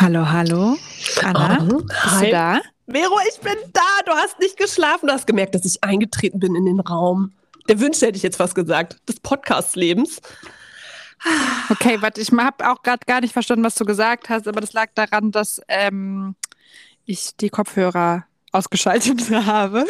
Hallo, hallo. Anna, Oh, bist hi. du da? Vero, ich bin da. Du hast nicht geschlafen. Du hast gemerkt, dass ich eingetreten bin in den Raum. Der Wünsche hätte ich jetzt was gesagt. Des Podcast-Lebens. Okay, warte, ich habe auch gerade gar nicht verstanden, was du gesagt hast, aber das lag daran, dass ähm, ich die Kopfhörer ausgeschaltet habe.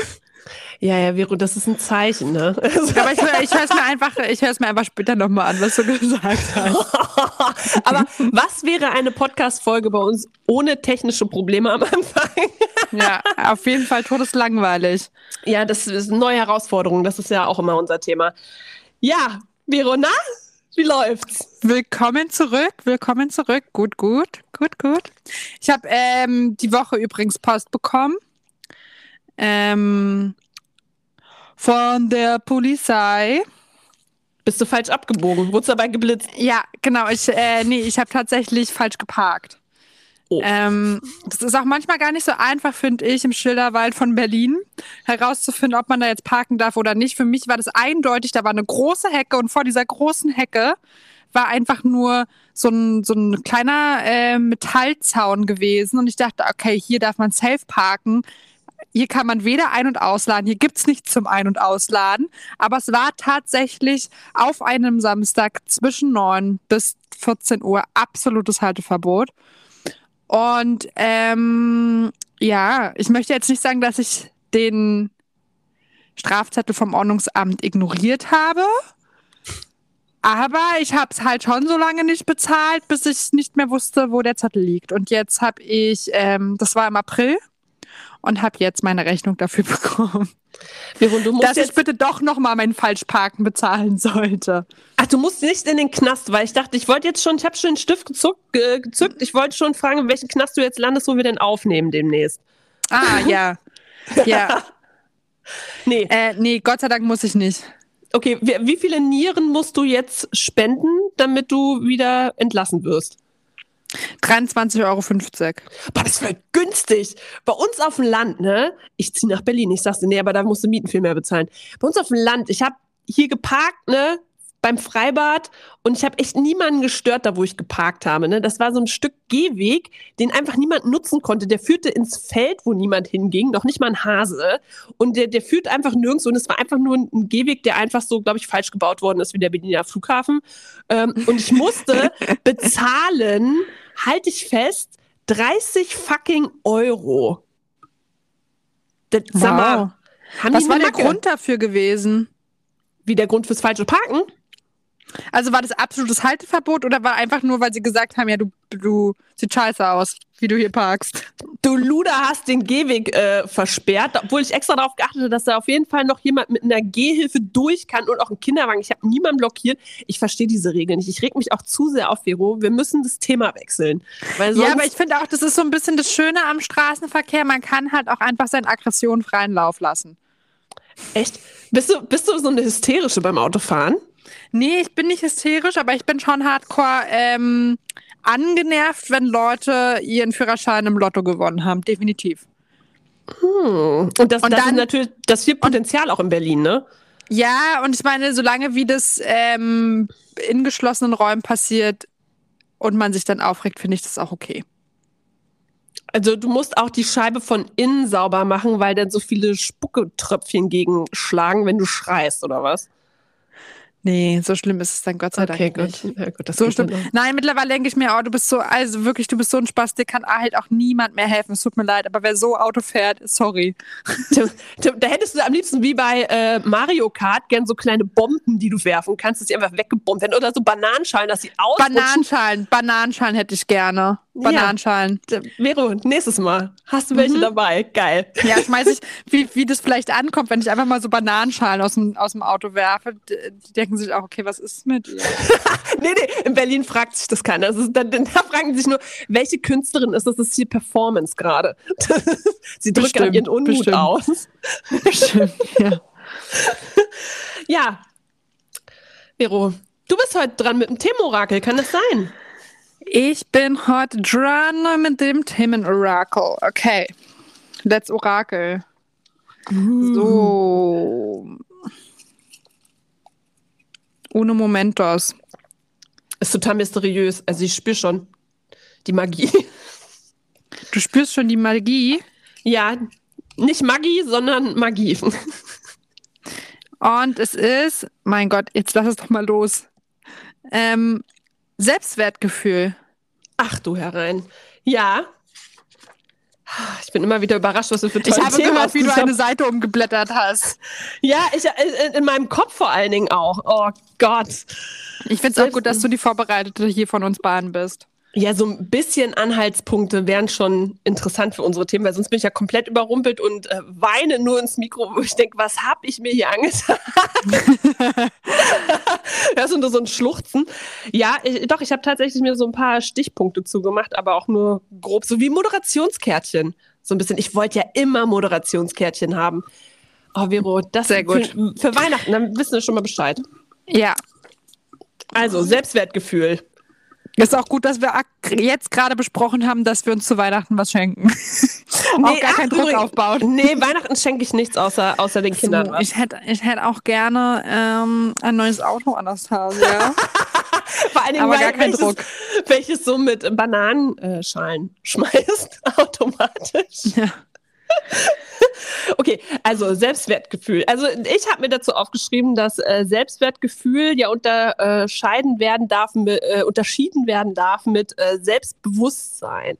Ja, ja, Vero, das ist ein Zeichen, ne? Aber ich, ich höre es mir einfach, ich höre es mir einfach später nochmal an, was du gesagt hast. Aber was wäre eine Podcast-Folge bei uns ohne technische Probleme am Anfang? Ja, auf jeden Fall todeslangweilig. Ja, das ist eine neue Herausforderung. Das ist ja auch immer unser Thema. Ja, Vero, na? Wie läuft's? Willkommen zurück, willkommen zurück. Gut, gut, gut, gut. Ich habe ähm, die Woche übrigens Post bekommen. Ähm, von der Polizei. Bist du falsch abgebogen? Wurdest dabei geblitzt? Ja, genau. Ich, äh, nee, ich habe tatsächlich falsch geparkt. Oh. Ähm, das ist auch manchmal gar nicht so einfach, finde ich, im Schilderwald von Berlin herauszufinden, ob man da jetzt parken darf oder nicht. Für mich war das eindeutig, da war eine große Hecke und vor dieser großen Hecke war einfach nur so ein, so ein kleiner äh, Metallzaun gewesen. Und ich dachte, okay, hier darf man safe parken. Hier kann man weder ein- und ausladen, hier gibt's nichts zum Ein- und Ausladen. Aber es war tatsächlich auf einem Samstag zwischen 9 bis 14 Uhr absolutes Halteverbot. Und ähm, ja, ich möchte jetzt nicht sagen, dass ich den Strafzettel vom Ordnungsamt ignoriert habe. Aber ich habe es halt schon so lange nicht bezahlt, bis ich nicht mehr wusste, wo der Zettel liegt. Und jetzt habe ich, ähm, das war im April, und habe jetzt meine Rechnung dafür bekommen, Vero, du musst dass ich bitte doch nochmal mein Falschparken bezahlen sollte. Ach, du musst nicht in den Knast, weil ich dachte, ich wollte jetzt schon, ich habe schon den Stift gezuckt, äh, gezückt. Ich wollte schon fragen, in welchen Knast du jetzt landest, wo wir denn aufnehmen demnächst. Ah, ja. Ja. Nee, Äh, nee, Gott sei Dank muss ich nicht. okay, wie, wie viele Nieren musst du jetzt spenden, damit du wieder entlassen wirst? 23,50 Euro. Boah, das wäre günstig. Bei uns auf dem Land, ne? Ich ziehe nach Berlin, ich sag's dir, nee, aber da musst du Mieten viel mehr bezahlen. Bei uns auf dem Land, ich habe hier geparkt, ne? Beim Freibad und ich habe echt niemanden gestört, da wo ich geparkt habe. Ne? Das war so ein Stück Gehweg, den einfach niemand nutzen konnte. Der führte ins Feld, wo niemand hinging, noch nicht mal ein Hase. Und der, der führt einfach nirgends. Und es war einfach nur ein, ein Gehweg, der einfach so, glaube ich, falsch gebaut worden ist wie der Berliner Flughafen. Ähm, und ich musste bezahlen, halte ich fest, 30 fucking Euro. Das, sag mal, Was war der? Grund dafür gewesen? Wie der Grund fürs falsche Parken? Also war das absolutes Halteverbot oder war einfach nur, weil sie gesagt haben, ja, du, du sieht scheiße aus, wie du hier parkst? Du Luder hast den Gehweg äh, versperrt, obwohl ich extra darauf geachtet dass da auf jeden Fall noch jemand mit einer Gehhilfe durch kann und auch ein Kinderwagen. Ich habe niemanden blockiert. Ich verstehe diese Regeln nicht. Ich reg mich auch zu sehr auf, Vero. Wir müssen das Thema wechseln. Ja, aber ich finde auch, das ist so ein bisschen das Schöne am Straßenverkehr. Man kann halt auch einfach seinen Aggressionen freien Lauf lassen. echt, bist du, bist du so eine Hysterische beim Autofahren? Nee, ich bin nicht hysterisch, aber ich bin schon hardcore ähm, angenervt, wenn Leute ihren Führerschein im Lotto gewonnen haben. Definitiv. Hm. Und das, Und das dann- ist natürlich, das viel Potenzial auch in Berlin, ne? Ja, und ich meine, solange wie das ähm, in geschlossenen Räumen passiert und man sich dann aufregt, finde ich das auch okay. Also du musst auch die Scheibe von innen sauber machen, weil dann so viele Spucketröpfchen gegenschlagen, wenn du schreist, oder was? Nee, so schlimm ist es dann Gott sei Dank nicht. Ja, gut das So noch. Nein, mittlerweile denke ich mir, oh, du bist so, also wirklich, du bist so ein Spaß, dir kann halt auch niemand mehr helfen. Es tut mir leid, aber wer so Auto fährt, sorry. Tim, Tim, Da hättest du am liebsten wie bei äh, Mario Kart gern so kleine Bomben, die du werfen kannst, dass die einfach weggebombt werden. Oder so Bananenschalen, dass sie ausrutschen. Bananenschalen, Bananenschalen hätte ich gerne. Bananenschalen. Ja. Vero, nächstes Mal. Hast du welche Mhm. dabei? Geil. Ja, schmeiß ich, wie, wie das vielleicht ankommt, wenn ich einfach mal so Bananenschalen aus dem, aus dem Auto werfe. Die denken sich auch, okay, was ist mit ihr? Nee, nee, in Berlin fragt sich das keiner. Das ist, da, da fragen sich nur, welche Künstlerin ist das? Das ist hier Performance gerade. Sie drückt Bestimmt, ihren Unmut bestimmt. aus. Stimmt, ja. Ja. Vero, du bist heute dran mit dem Themenorakel. Kann das sein? Ich bin heute dran mit dem Themenorakel. Okay. Let's Orakel. So. Uno momentos. Ist total mysteriös. Also ich spüre schon die Magie. Du spürst schon die Magie. Ja, nicht Magie, sondern Magie. Und es ist, mein Gott, jetzt lass es doch mal los. Ähm, Selbstwertgefühl. Ach du herein. Ja. Ich bin immer wieder überrascht, was du für tolle Ich habe Themen gehört, wie du eine Seite umgeblättert hast. Ja, ich, äh, in meinem Kopf vor allen Dingen auch. Oh Gott. Ich finde es auch gut, dass du die Vorbereitete hier von uns beiden bist. Ja, so ein bisschen Anhaltspunkte wären schon interessant für unsere Themen, weil sonst bin ich ja komplett überrumpelt und äh, weine nur ins Mikro, wo ich denke, was habe ich mir hier angetan? das ist nur so ein Schluchzen. Ja, ich, doch, ich habe tatsächlich mir so ein paar Stichpunkte zugemacht, aber auch nur grob, so wie Moderationskärtchen. So ein bisschen. Ich wollte ja immer Moderationskärtchen haben. Oh, Vero, das Sehr gut. Für, für Weihnachten, dann wissen wir schon mal Bescheid. Ja. Also, Selbstwertgefühl. Ist auch gut, dass wir jetzt gerade besprochen haben, dass wir uns zu Weihnachten was schenken. auch gar ach, keinen Druck aufbauen. Nee, Weihnachten schenke ich nichts außer, außer den Kindern. So, was. ich hätte ich hätt auch gerne ähm, ein neues Auto, Anastasia. Vor allen Dingen, aber weil gar kein welches, Druck. welches so mit Bananenschalen schmeißt, automatisch. ja. Okay, also Selbstwertgefühl. Also ich habe mir dazu aufgeschrieben, dass äh, Selbstwertgefühl ja unterscheiden werden darf, mit, äh, unterschieden werden darf mit äh, Selbstbewusstsein.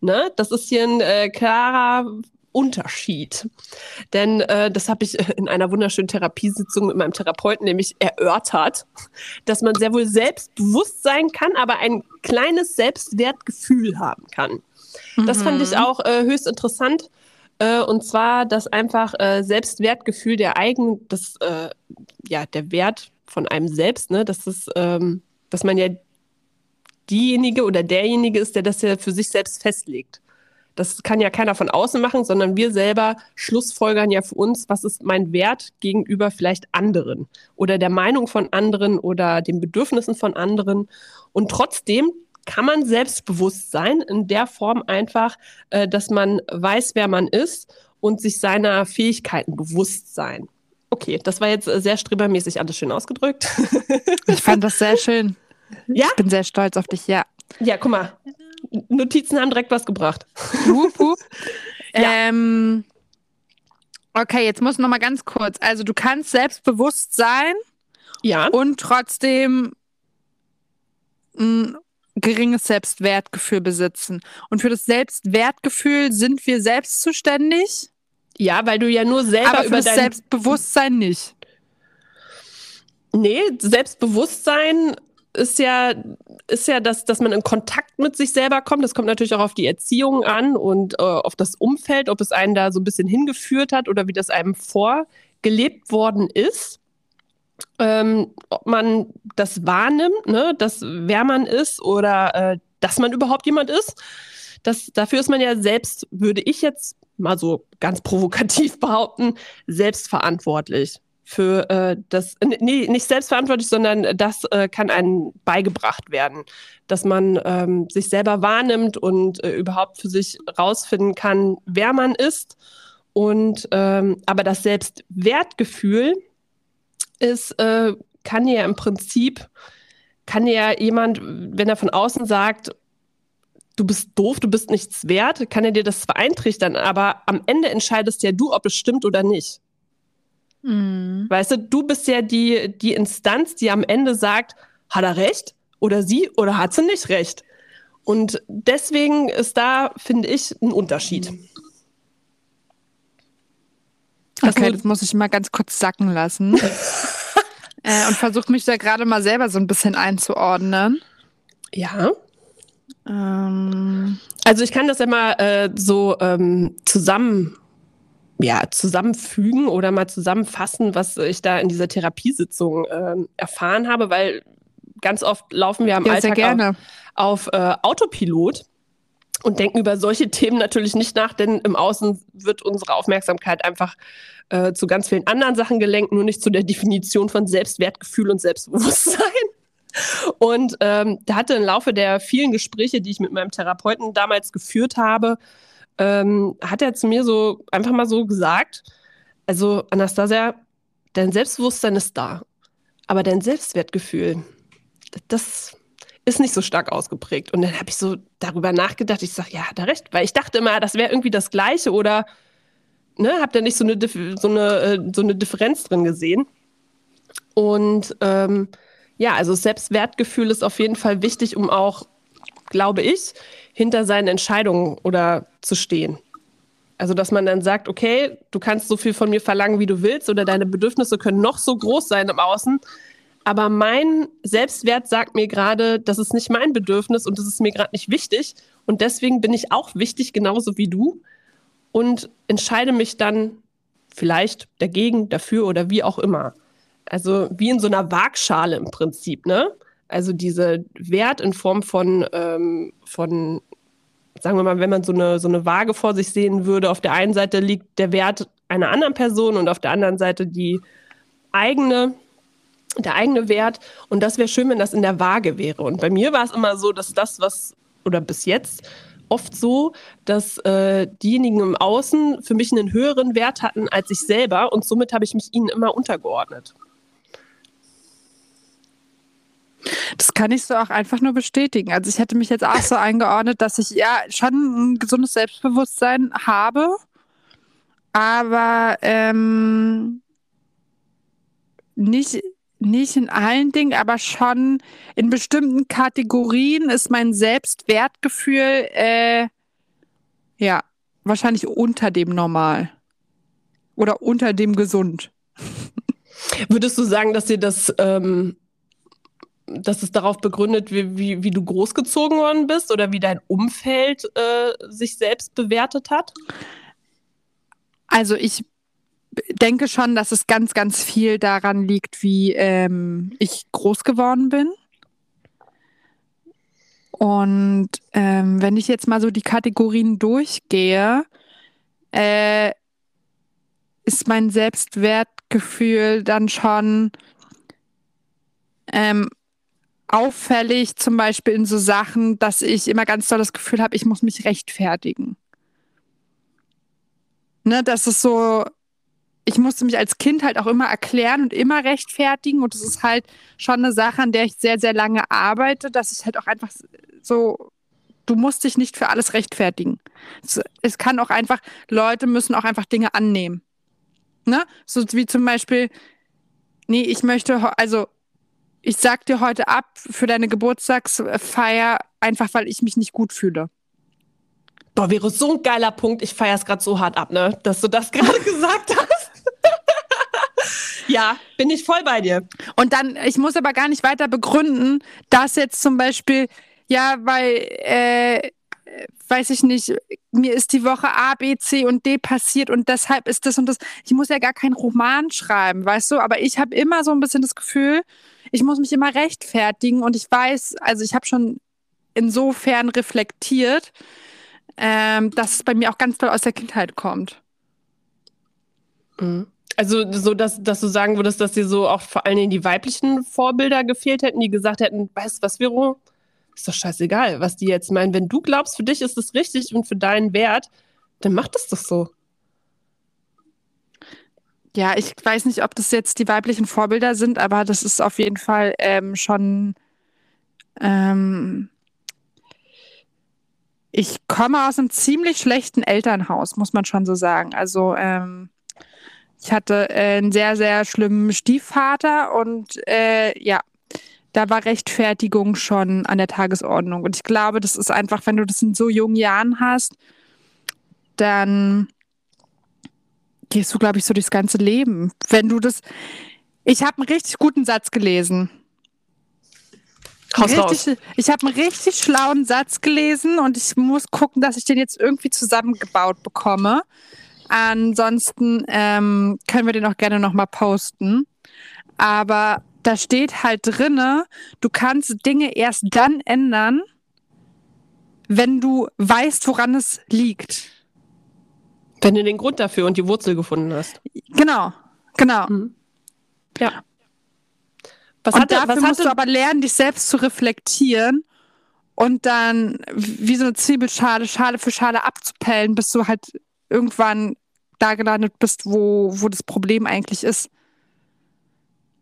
Ne? Das ist hier ein äh, klarer Unterschied. Denn äh, das habe ich in einer wunderschönen Therapiesitzung mit meinem Therapeuten nämlich erörtert, dass man sehr wohl selbstbewusst sein kann, aber ein kleines Selbstwertgefühl haben kann. Das fand ich auch äh, höchst interessant. Äh, und zwar, dass einfach äh, Selbstwertgefühl der eigen, das, äh, ja, der Wert von einem selbst, ne, dass es, ähm, dass man ja diejenige oder derjenige ist, der das ja für sich selbst festlegt. Das kann ja keiner von außen machen, sondern wir selber schlussfolgern ja für uns, was ist mein Wert gegenüber vielleicht anderen oder der Meinung von anderen oder den Bedürfnissen von anderen. Und trotzdem kann man selbstbewusst sein, in der Form einfach, äh, dass man weiß, wer man ist und sich seiner Fähigkeiten bewusst sein. Okay, das war jetzt äh, sehr strebermäßig alles schön ausgedrückt. Ich fand das sehr schön. Ja? Ich bin sehr stolz auf dich, ja. ja, guck mal. Notizen haben direkt was gebracht. Hup, hup. Ja. ähm, okay, jetzt muss noch mal ganz kurz. Also du kannst selbstbewusst sein Ja. und trotzdem ein geringes Selbstwertgefühl besitzen. Und für das Selbstwertgefühl sind wir selbst zuständig, Ja, weil du ja nur selber aber für über das dein Selbstbewusstsein nicht. Nee, Selbstbewusstsein ist ja, ist ja das, dass man in Kontakt mit sich selber kommt. Das kommt natürlich auch auf die Erziehung an und äh, auf das Umfeld, ob es einen da so ein bisschen hingeführt hat oder wie das einem vorgelebt worden ist. Ähm, ob man das wahrnimmt, ne, dass wer man ist oder äh, dass man überhaupt jemand ist. Das, dafür ist man ja selbst, würde ich jetzt mal so ganz provokativ behaupten, selbstverantwortlich für äh, das, nee, nicht selbstverantwortlich, sondern das äh, kann einem beigebracht werden, dass man ähm, sich selber wahrnimmt und äh, überhaupt für sich rausfinden kann, wer man ist. Und ähm, aber das Selbstwertgefühl ist, äh, kann ja im Prinzip, kann ja jemand, wenn er von außen sagt, du bist doof, du bist nichts wert, kann er dir das zwar eintrichtern, aber am Ende entscheidest ja du, ob es stimmt oder nicht. Mhm. Weißt du, du bist ja die, die Instanz, die am Ende sagt, hat er recht oder sie oder hat sie nicht recht. Und deswegen ist da, finde ich, ein Unterschied. Das Okay, das muss ich mal ganz kurz sacken lassen. äh, und versuche mich da gerade mal selber so ein bisschen einzuordnen. Ja. Ähm, Also ich kann das ja mal äh, so ähm, zusammen, ja, zusammenfügen oder mal zusammenfassen, was ich da in dieser Therapiesitzung ähm, erfahren habe, weil ganz oft laufen wir am ja, sehr Alltag gerne. auf, auf äh, Autopilot und denken über solche Themen natürlich nicht nach, denn im Außen wird unsere Aufmerksamkeit einfach äh, zu ganz vielen anderen Sachen gelenkt, nur nicht zu der Definition von Selbstwertgefühl und Selbstbewusstsein. Und ähm, da hatte im Laufe der vielen Gespräche, die ich mit meinem Therapeuten damals geführt habe, ähm, hat er zu mir so einfach mal so gesagt, also Anastasia, dein Selbstbewusstsein ist da, aber dein Selbstwertgefühl, das ist nicht so stark ausgeprägt. Und dann habe ich so darüber nachgedacht. Ich sage, ja, hat er recht, weil ich dachte immer, das wäre irgendwie das Gleiche oder ne, habe da nicht so eine, so, eine, äh, so eine Differenz drin gesehen. Und ähm, ja, also Selbstwertgefühl ist auf jeden Fall wichtig, um auch, glaube ich, hinter seinen Entscheidungen oder zu stehen. Also, dass man dann sagt, okay, du kannst so viel von mir verlangen, wie du willst, oder deine Bedürfnisse können noch so groß sein im Außen. Aber mein Selbstwert sagt mir gerade, das ist nicht mein Bedürfnis und das ist mir gerade nicht wichtig. Und deswegen bin ich auch wichtig, genauso wie du. Und entscheide mich dann vielleicht dagegen, dafür oder wie auch immer. Also wie in so einer Waagschale im Prinzip, ne? Also diese Wert in Form von, ähm, von sagen wir mal, wenn man so eine, so eine Waage vor sich sehen würde, auf der einen Seite liegt der Wert einer anderen Person und auf der anderen Seite die eigene, der eigene Wert. Und das wäre schön, wenn das in der Waage wäre. Und bei mir war es immer so, dass das, was, oder bis jetzt, oft so, dass äh, diejenigen im Außen für mich einen höheren Wert hatten als ich selber und somit habe ich mich ihnen immer untergeordnet. Das kann ich so auch einfach nur bestätigen. Also ich hätte mich jetzt auch so eingeordnet, dass ich ja schon ein gesundes Selbstbewusstsein habe, aber ähm, nicht, nicht in allen Dingen, aber schon in bestimmten Kategorien ist mein Selbstwertgefühl äh, ja wahrscheinlich unter dem Normal oder unter dem Gesund. Würdest du sagen, dass dir das ähm, dass es darauf begründet, wie, wie, wie, du großgezogen worden bist oder wie dein Umfeld äh, sich selbst bewertet hat? Also ich denke schon, dass es ganz, ganz viel daran liegt, wie ähm, ich groß geworden bin. Und ähm, wenn ich jetzt mal so die Kategorien durchgehe, äh, ist mein Selbstwertgefühl dann schon ähm, auffällig, zum Beispiel in so Sachen, dass ich immer ganz doll das Gefühl habe, ich muss mich rechtfertigen. Ne, das ist so, ich musste mich als Kind halt auch immer erklären und immer rechtfertigen. Und das ist halt schon eine Sache, an der ich sehr, sehr lange arbeite, dass ich halt auch einfach so, du musst dich nicht für alles rechtfertigen. Es, es kann auch einfach, Leute müssen auch einfach Dinge annehmen. Ne? So wie zum Beispiel, nee, ich möchte, also ich sag dir heute ab für deine Geburtstagsfeier, einfach weil ich mich nicht gut fühle. Boah, wäre so ein geiler Punkt. Ich feiere es gerade so hart ab, ne? Dass du das gerade gesagt hast. Ja, bin ich voll bei dir. Und dann, ich muss aber gar nicht weiter begründen, dass jetzt zum Beispiel, ja, weil, äh, weiß ich nicht, mir ist die Woche A, B, C und D passiert und deshalb ist das und das. Ich muss ja gar keinen Roman schreiben, weißt du? Aber ich habe immer so ein bisschen das Gefühl, ich muss mich immer rechtfertigen und ich weiß, also ich habe schon insofern reflektiert, ähm, dass es bei mir auch ganz toll aus der Kindheit kommt. Mhm. Also so, dass, dass du sagen würdest, dass dir so auch vor allen Dingen die weiblichen Vorbilder gefehlt hätten, die gesagt hätten, weißt du was, Vero, ist doch scheißegal, was die jetzt meinen. Wenn du glaubst, für dich ist es richtig und für deinen Wert, dann mach das doch so. Ja, ich weiß nicht, ob das jetzt die weiblichen Vorbilder sind, aber das ist auf jeden Fall ähm, schon. Ähm, ich komme aus einem ziemlich schlechten Elternhaus, muss man schon so sagen. Also ähm, ich hatte äh, einen sehr, sehr schlimmen Stiefvater und äh, ja, da war Rechtfertigung schon an der Tagesordnung. Und ich glaube, das ist einfach, wenn du das in so jungen Jahren hast, dann gehst du, glaube ich, so durchs ganze Leben. Wenn du das. Ich habe einen richtig guten Satz gelesen. Richtig, ich habe einen richtig schlauen Satz gelesen und ich muss gucken, dass ich den jetzt irgendwie zusammengebaut bekomme. Ansonsten ähm, können wir den auch gerne nochmal posten. Aber da steht halt drinne, du kannst Dinge erst dann ändern, wenn du weißt, woran es liegt. Wenn du den Grund dafür und die Wurzel gefunden hast. Genau, genau. Mhm. Ja. Was und hatte, dafür was musst du aber lernen, dich selbst zu reflektieren und dann wie so eine Zwiebelschale, Schale für Schale abzupellen, bis du halt irgendwann da gelandet bist, wo, wo das Problem eigentlich ist.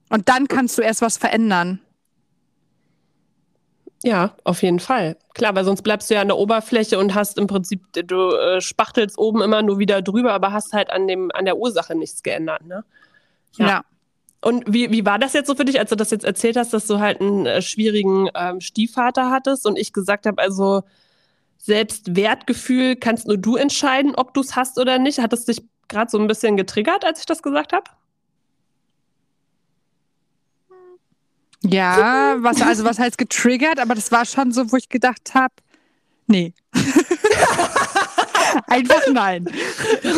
Und dann kannst du erst was verändern. Ja, auf jeden Fall. Klar, weil sonst bleibst du ja an der Oberfläche und hast im Prinzip, du äh, spachtelst oben immer nur wieder drüber, aber hast halt an, dem, an der Ursache nichts geändert. Ne? Ja. ja. Und wie, wie war das jetzt so für dich, als du das jetzt erzählt hast, dass du halt einen äh, schwierigen ähm, Stiefvater hattest und ich gesagt habe, also Selbstwertgefühl kannst nur du entscheiden, ob du es hast oder nicht. Hat es dich gerade so ein bisschen getriggert, als ich das gesagt habe? Ja, was, also was heißt getriggert, aber das war schon so, wo ich gedacht habe, nee. Einfach nein.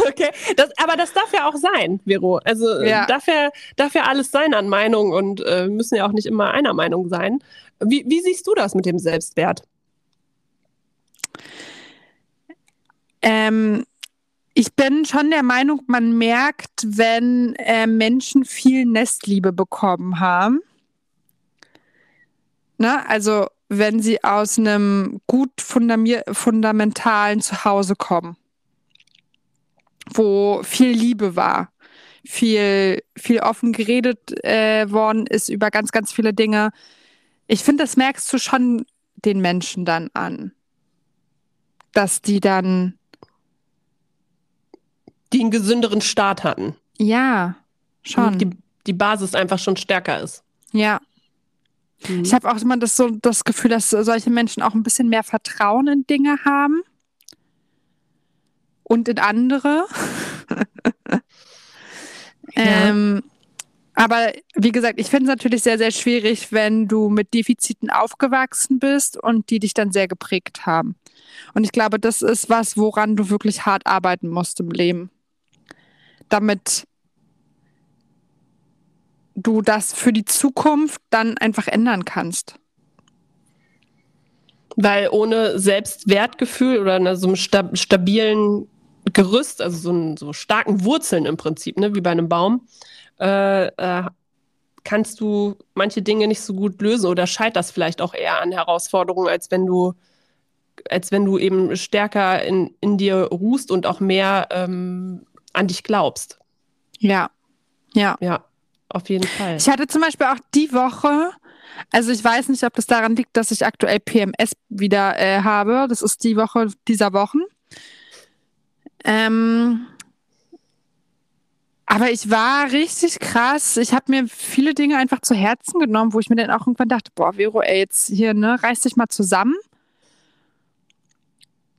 Okay, das, aber das darf ja auch sein, Vero. Also äh, ja. darf, ja, darf ja alles sein an Meinung und äh, müssen ja auch nicht immer einer Meinung sein. Wie, wie siehst du das mit dem Selbstwert? Ähm, ich bin schon der Meinung, man merkt, wenn äh, Menschen viel Nestliebe bekommen haben Ne? Also wenn sie aus einem gut fundamentalen Zuhause kommen, wo viel Liebe war, viel, viel offen geredet äh, worden ist über ganz, ganz viele Dinge. Ich finde, das merkst du schon den Menschen dann an, dass die dann die einen gesünderen Start hatten. Ja, schon. Die, die Basis einfach schon stärker ist. Ja. Mhm. Ich habe auch immer das, so, das Gefühl, dass solche Menschen auch ein bisschen mehr Vertrauen in Dinge haben und in andere. ja. ähm, aber wie gesagt, ich finde es natürlich sehr, sehr schwierig, wenn du mit Defiziten aufgewachsen bist und die dich dann sehr geprägt haben. Und ich glaube, das ist was, woran du wirklich hart arbeiten musst im Leben. Damit du das für die Zukunft dann einfach ändern kannst. Weil ohne Selbstwertgefühl oder so einem stabilen Gerüst, also so, einen, so starken Wurzeln im Prinzip, ne, wie bei einem Baum, äh, äh, kannst du manche Dinge nicht so gut lösen oder scheiterst vielleicht auch eher an Herausforderungen, als wenn du, als wenn du eben stärker in, in dir ruhst und auch mehr ähm, an dich glaubst. Ja, ja. Ja. Auf jeden Fall. Ich hatte zum Beispiel auch die Woche, also ich weiß nicht, ob das daran liegt, dass ich aktuell PMS wieder äh, habe. Das ist die Woche dieser Wochen. Ähm, aber ich war richtig krass. Ich habe mir viele Dinge einfach zu Herzen genommen, wo ich mir dann auch irgendwann dachte, boah, Vero, ey, jetzt hier, ne, reiß dich mal zusammen.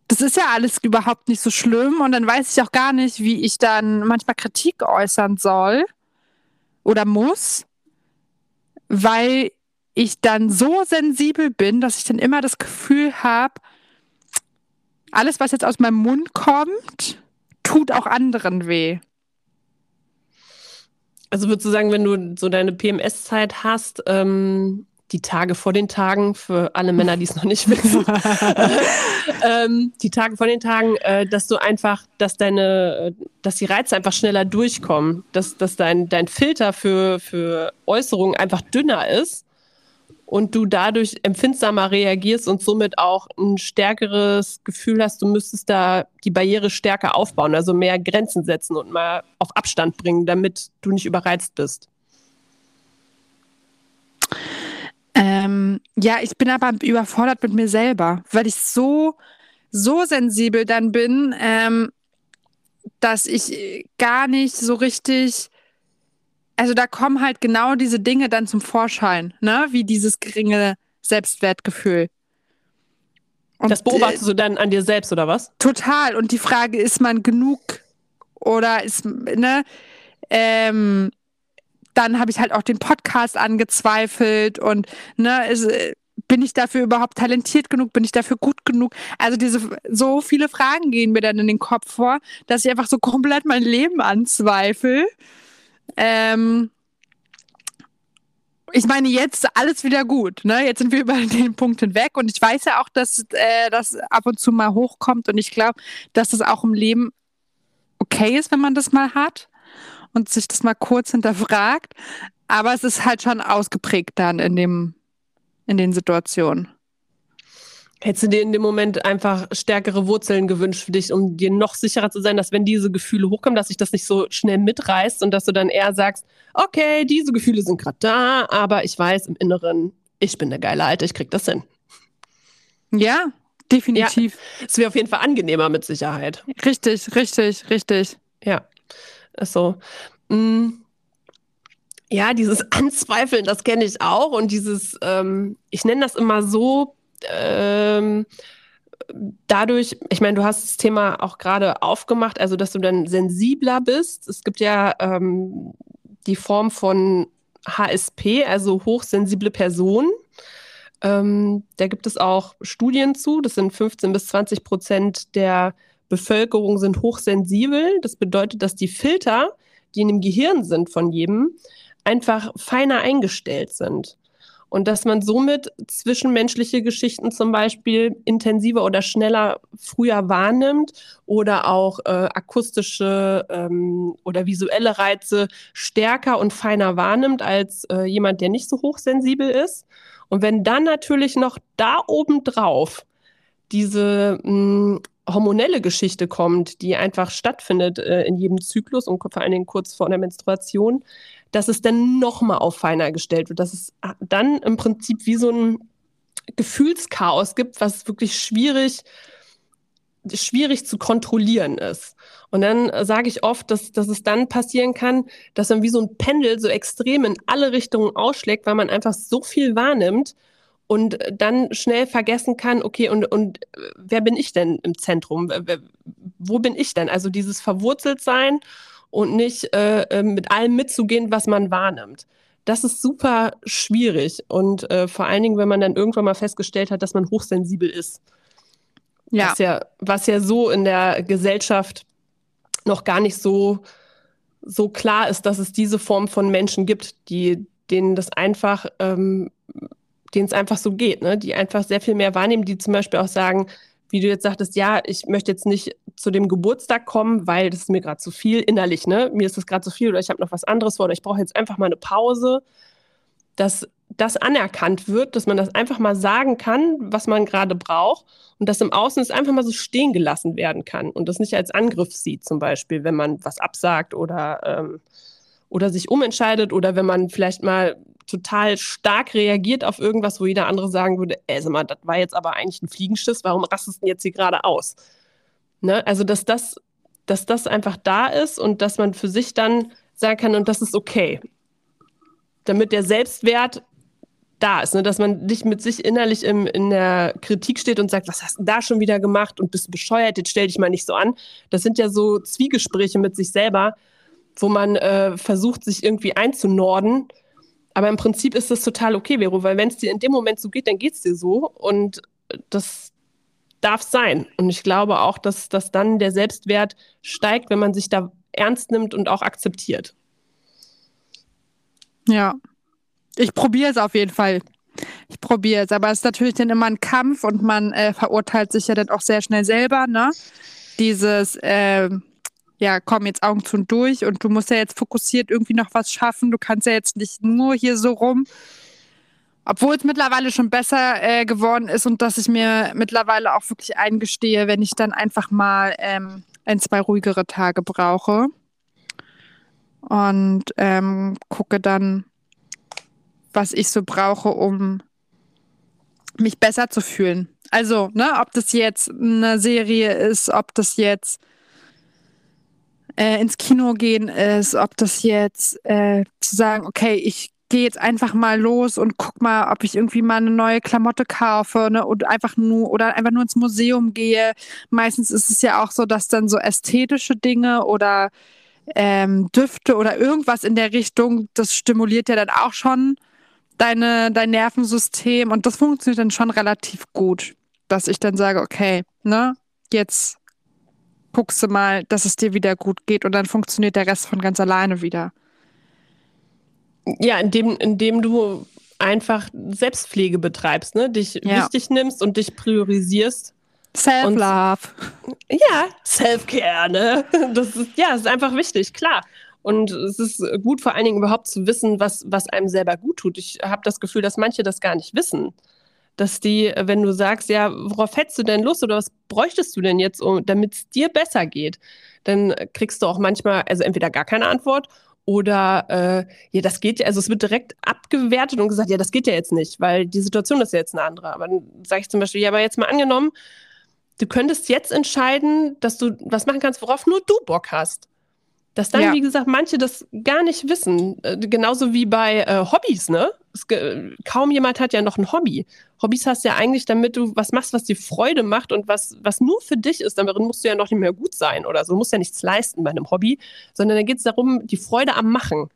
Das ist ja alles überhaupt nicht so schlimm und dann weiß ich auch gar nicht, wie ich dann manchmal Kritik äußern soll oder muss, weil ich dann so sensibel bin, dass ich dann immer das Gefühl habe, alles, was jetzt aus meinem Mund kommt, tut auch anderen weh. Also würdest du sagen, wenn du so deine PMS-Zeit hast, ähm, die Tage vor den Tagen, für alle Männer, die es noch nicht wissen, ähm, die Tage vor den Tagen, äh, dass du einfach, dass deine, dass die Reize einfach schneller durchkommen, dass, dass dein, dein Filter für, für Äußerungen einfach dünner ist und du dadurch empfindsamer reagierst und somit auch ein stärkeres Gefühl hast, du müsstest da die Barriere stärker aufbauen, also mehr Grenzen setzen und mal auf Abstand bringen, damit du nicht überreizt bist. Ähm, ja, ich bin aber überfordert mit mir selber, weil ich so, so sensibel dann bin, ähm, dass ich gar nicht so richtig. Also da kommen halt genau diese Dinge dann zum Vorschein, ne? Wie dieses geringe Selbstwertgefühl. Und das beobachtest du dann an dir selbst, oder was? Total. Und die Frage, ist man genug oder ist, ne? Ähm, dann habe ich halt auch den Podcast angezweifelt und ne, ist, bin ich dafür überhaupt talentiert genug? Bin ich dafür gut genug? Also diese so viele Fragen gehen mir dann in den Kopf vor, dass ich einfach so komplett mein Leben anzweifle. Ähm, ich meine, jetzt alles wieder gut. Ne? Jetzt sind wir über den Punkt hinweg und ich weiß ja auch, dass äh, das ab und zu mal hochkommt und ich glaube, dass das auch im Leben okay ist, wenn man das mal hat und sich das mal kurz hinterfragt. Aber es ist halt schon ausgeprägt dann in dem, in den Situationen. Hättest du dir in dem Moment einfach stärkere Wurzeln gewünscht für dich, um dir noch sicherer zu sein, dass wenn diese Gefühle hochkommen, dass sich das nicht so schnell mitreißt und dass du dann eher sagst, okay, diese Gefühle sind gerade da, aber ich weiß im Inneren, ich bin der geile Alte, ich krieg das hin. Ja, definitiv. Es wäre auf jeden Fall angenehmer mit Sicherheit. Richtig, richtig, richtig. Ja, ist so. Mm. Ja, dieses Anzweifeln, das kenne ich auch. Und dieses, ähm, ich nenne das immer so, ähm, dadurch, ich meine, du hast das Thema auch gerade aufgemacht, also dass du dann sensibler bist. Es gibt ja ähm, die Form von HSP, also hochsensible Personen. Ähm, da gibt es auch Studien zu. Das sind 15 bis 20 Prozent der Bevölkerung sind hochsensibel. Das bedeutet, dass die Filter, die in dem Gehirn sind von jedem, einfach feiner eingestellt sind und dass man somit zwischenmenschliche Geschichten zum Beispiel intensiver oder schneller früher wahrnimmt oder auch äh, akustische ähm, oder visuelle Reize stärker und feiner wahrnimmt als äh, jemand, der nicht so hochsensibel ist. Und wenn dann natürlich noch da oben drauf diese mh, hm, hormonelle Geschichte kommt, die einfach stattfindet äh, in jedem Zyklus und vor allen Dingen kurz vor der Menstruation, dass es dann nochmal auf feiner gestellt wird, dass es dann im Prinzip wie so ein Gefühlschaos gibt, was wirklich schwierig, schwierig zu kontrollieren ist. Und dann sage ich oft, dass, dass es dann passieren kann, dass man wie so ein Pendel so extrem in alle Richtungen ausschlägt, weil man einfach so viel wahrnimmt und dann schnell vergessen kann, okay, und, und wer bin ich denn im Zentrum? Wo bin ich denn? Also dieses Verwurzeltsein und nicht äh, äh, mit allem mitzugehen, was man wahrnimmt. Das ist super schwierig und äh, vor allen Dingen, wenn man dann irgendwann mal festgestellt hat, dass man hochsensibel ist. Ja. Was ja, was ja so in der Gesellschaft noch gar nicht so, so klar ist, dass es diese Form von Menschen gibt, die, denen das einfach, ähm, denen es einfach so geht, ne? die einfach sehr viel mehr wahrnehmen, die zum Beispiel auch sagen, wie du jetzt sagtest, ja, ich möchte jetzt nicht zu dem Geburtstag kommen, weil das ist mir gerade zu viel innerlich, ne? Mir ist das gerade zu viel oder ich habe noch was anderes vor oder ich brauche jetzt einfach mal eine Pause, dass das anerkannt wird, dass man das einfach mal sagen kann, was man gerade braucht und dass im Außen es einfach mal so stehen gelassen werden kann und das nicht als Angriff sieht, zum Beispiel, wenn man was absagt oder, ähm, oder sich umentscheidet oder wenn man vielleicht mal total stark reagiert auf irgendwas, wo jeder andere sagen würde, ey, sag mal, das war jetzt aber eigentlich ein Fliegenschiss, warum rastest du denn jetzt hier gerade aus? Ne? Also, dass das, dass das einfach da ist und dass man für sich dann sagen kann, und das ist okay. Damit der Selbstwert da ist, ne? dass man nicht mit sich innerlich im, in der Kritik steht und sagt, was hast du da schon wieder gemacht und bist bescheuert, jetzt stell dich mal nicht so an. Das sind ja so Zwiegespräche mit sich selber, wo man äh, versucht, sich irgendwie einzunorden aber im Prinzip ist das total okay, Vero, weil wenn es dir in dem Moment so geht, dann geht es dir so. Und das darf sein. Und ich glaube auch, dass, dass dann der Selbstwert steigt, wenn man sich da ernst nimmt und auch akzeptiert. Ja, ich probiere es auf jeden Fall. Ich probiere es, aber es ist natürlich dann immer ein Kampf und man äh, verurteilt sich ja dann auch sehr schnell selber, ne? Dieses, äh, ja, komm jetzt Augen zu und durch und du musst ja jetzt fokussiert irgendwie noch was schaffen. Du kannst ja jetzt nicht nur hier so rum. Obwohl es mittlerweile schon besser äh, geworden ist und dass ich mir mittlerweile auch wirklich eingestehe, wenn ich dann einfach mal ähm, ein, zwei ruhigere Tage brauche. Und ähm, gucke dann, was ich so brauche, um mich besser zu fühlen. Also, ne, ob das jetzt eine Serie ist, ob das jetzt äh, ins Kino gehen ist, ob das jetzt äh, zu sagen, okay, ich gehe jetzt einfach mal los und guck mal, ob ich irgendwie mal eine neue Klamotte kaufe ne, und einfach nur oder einfach nur ins Museum gehe. Meistens ist es ja auch so, dass dann so ästhetische Dinge oder ähm, Düfte oder irgendwas in der Richtung, das stimuliert ja dann auch schon deine, dein Nervensystem und das funktioniert dann schon relativ gut, dass ich dann sage, okay, ne, jetzt guckst du mal, dass es dir wieder gut geht und dann funktioniert der Rest von ganz alleine wieder. Ja, indem, indem du einfach Selbstpflege betreibst, ne? dich ja. wichtig nimmst und dich priorisierst. Self-Love. Ja, Self-Care, ne? Das ist, ja, das ist einfach wichtig, klar. Und es ist gut, vor allen Dingen überhaupt zu wissen, was, was einem selber gut tut. Ich habe das Gefühl, dass manche das gar nicht wissen dass die, wenn du sagst, ja, worauf hättest du denn Lust oder was bräuchtest du denn jetzt, um, damit es dir besser geht, dann kriegst du auch manchmal, also entweder gar keine Antwort Oder äh, ja, das geht ja, also es wird direkt abgewertet und gesagt, ja, das geht ja jetzt nicht, weil die Situation ist ja jetzt eine andere. Aber dann sage ich zum Beispiel, ja, aber jetzt mal angenommen, du könntest jetzt entscheiden, dass du was machen kannst, worauf nur du Bock hast. Dass dann, Ja. wie gesagt, manche das gar nicht wissen. Äh, genauso wie bei äh, Hobbys, ne? Ge- kaum jemand hat ja noch ein Hobby. Hobbys hast du ja eigentlich, damit du was machst, was dir Freude macht und was, was nur für dich ist. Darin musst du ja noch nicht mehr gut sein oder so. Du musst ja nichts leisten bei einem Hobby, sondern da geht es darum, die Freude am Machen.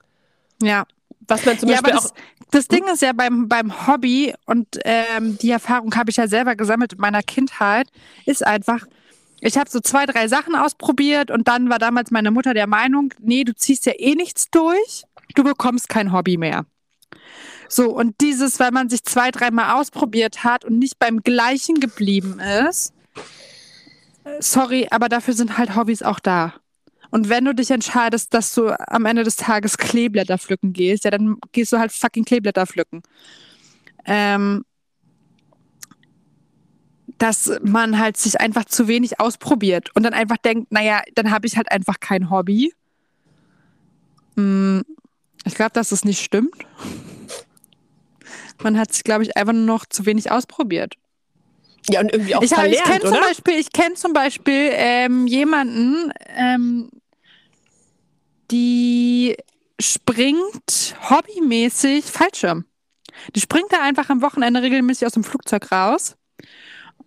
Ja. Was man zum Ja, Beispiel aber auch. das, das Ding ist ja beim, beim Hobby, und ähm, die Erfahrung habe ich ja selber gesammelt in meiner Kindheit, ist einfach, ich habe so zwei, drei Sachen ausprobiert und dann war damals meine Mutter der Meinung, nee, du ziehst ja eh nichts durch, du bekommst kein Hobby mehr. So, und dieses, weil man sich zwei, dreimal ausprobiert hat und nicht beim gleichen geblieben ist, äh, sorry, aber dafür sind halt Hobbys auch da. Und wenn du dich entscheidest, dass du am Ende des Tages Kleeblätter pflücken gehst, ja, dann gehst du halt fucking Kleeblätter pflücken. Ähm, dass man halt sich einfach zu wenig ausprobiert und dann einfach denkt, naja, dann habe ich halt einfach kein Hobby. Hm, ich glaube, dass das nicht stimmt. Man hat sich, glaube ich, einfach nur noch zu wenig ausprobiert. Ja, und irgendwie auch Ich, hab- ich verlernt, kenne zum? Beispiel, ich kenn zum Beispiel ähm, jemanden, ähm, die springt hobbymäßig Fallschirm. Die springt da einfach am Wochenende regelmäßig aus dem Flugzeug raus.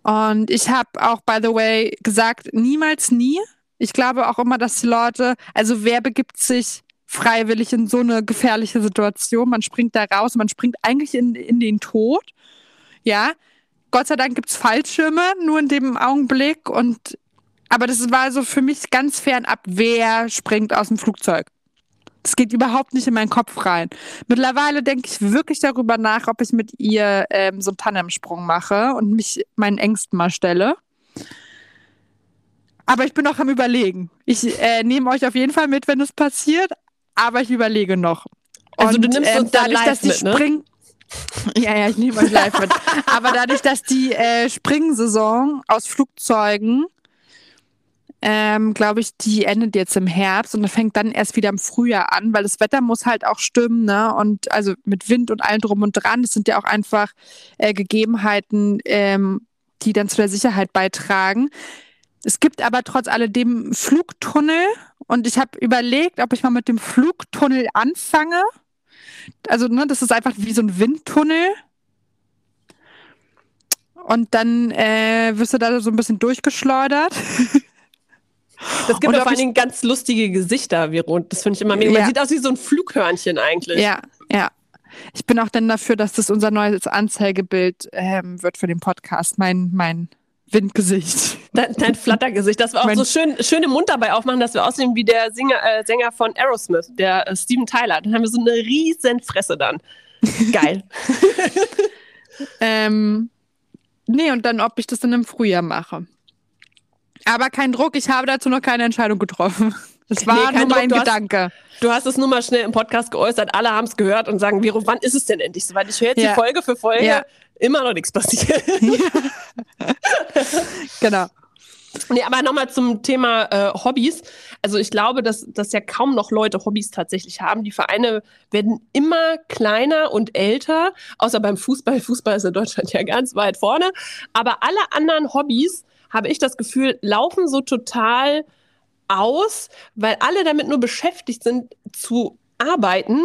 Und ich habe auch, by the way, gesagt, niemals nie. Ich glaube auch immer, dass die Leute, also wer begibt sich freiwillig in so eine gefährliche Situation? Man springt da raus, man springt eigentlich in, in den Tod. Ja, Gott sei Dank gibt's Fallschirme, nur in dem Augenblick. Und aber das war so für mich ganz fernab, wer springt aus dem Flugzeug. Das geht überhaupt nicht in meinen Kopf rein. Mittlerweile denke ich wirklich darüber nach, ob ich mit ihr ähm, so einen Tandemsprung mache und mich meinen Ängsten mal stelle. Aber ich bin noch am Überlegen. Ich äh, nehme euch auf jeden Fall mit, wenn es passiert, aber ich überlege noch. Also du nimmst uns da dadurch, live dass die mit, ne? Spring ja, ja, ich nehme euch live mit. Aber dadurch, dass die äh, Springsaison aus Flugzeugen, ähm, glaube ich, die endet jetzt im Herbst und fängt dann erst wieder im Frühjahr an, weil das Wetter muss halt auch stimmen, ne? Und also mit Wind und allem drum und dran. Das sind ja auch einfach äh, Gegebenheiten, ähm, die dann zu der Sicherheit beitragen. Es gibt aber trotz alledem Flugtunnel und ich habe überlegt, ob ich mal mit dem Flugtunnel anfange. Also, ne, das ist einfach wie so ein Windtunnel. Und dann äh, wirst du da so ein bisschen durchgeschleudert. Das gibt Und vor allen Dingen ganz lustige Gesichter, Vero. Das finde ich immer mega. Man Ja. sieht aus wie so ein Flughörnchen eigentlich. Ja, ja. Ich bin auch dann dafür, dass das unser neues Anzeigebild ähm, wird für den Podcast. Mein, mein Windgesicht. Dein, dein Flattergesicht. Das war auch Mein- so schön, schön den Mund dabei aufmachen, dass wir aussehen wie der Singer, äh, Sänger von Aerosmith, der äh, Steven Tyler. Dann haben wir so eine riesen Fresse dann. Geil. Ähm, nee, und dann, ob ich das dann im Frühjahr mache. Aber kein Druck, ich habe dazu noch keine Entscheidung getroffen. Es war Nee, nur mein Druck, du hast- Gedanke. Du hast es nur mal schnell im Podcast geäußert, alle haben es gehört und sagen, Vero, wann ist es denn endlich soweit? Ich höre jetzt Ja. die Folge für Folge, Ja. immer noch nichts passiert. Genau. nee, aber nochmal zum Thema äh, Hobbys. Also ich glaube, dass, dass ja kaum noch Leute Hobbys tatsächlich haben. Die Vereine werden immer kleiner und älter, außer beim Fußball. Fußball ist in Deutschland ja ganz weit vorne. Aber alle anderen Hobbys, habe ich das Gefühl, laufen so total aus, weil alle damit nur beschäftigt sind, zu arbeiten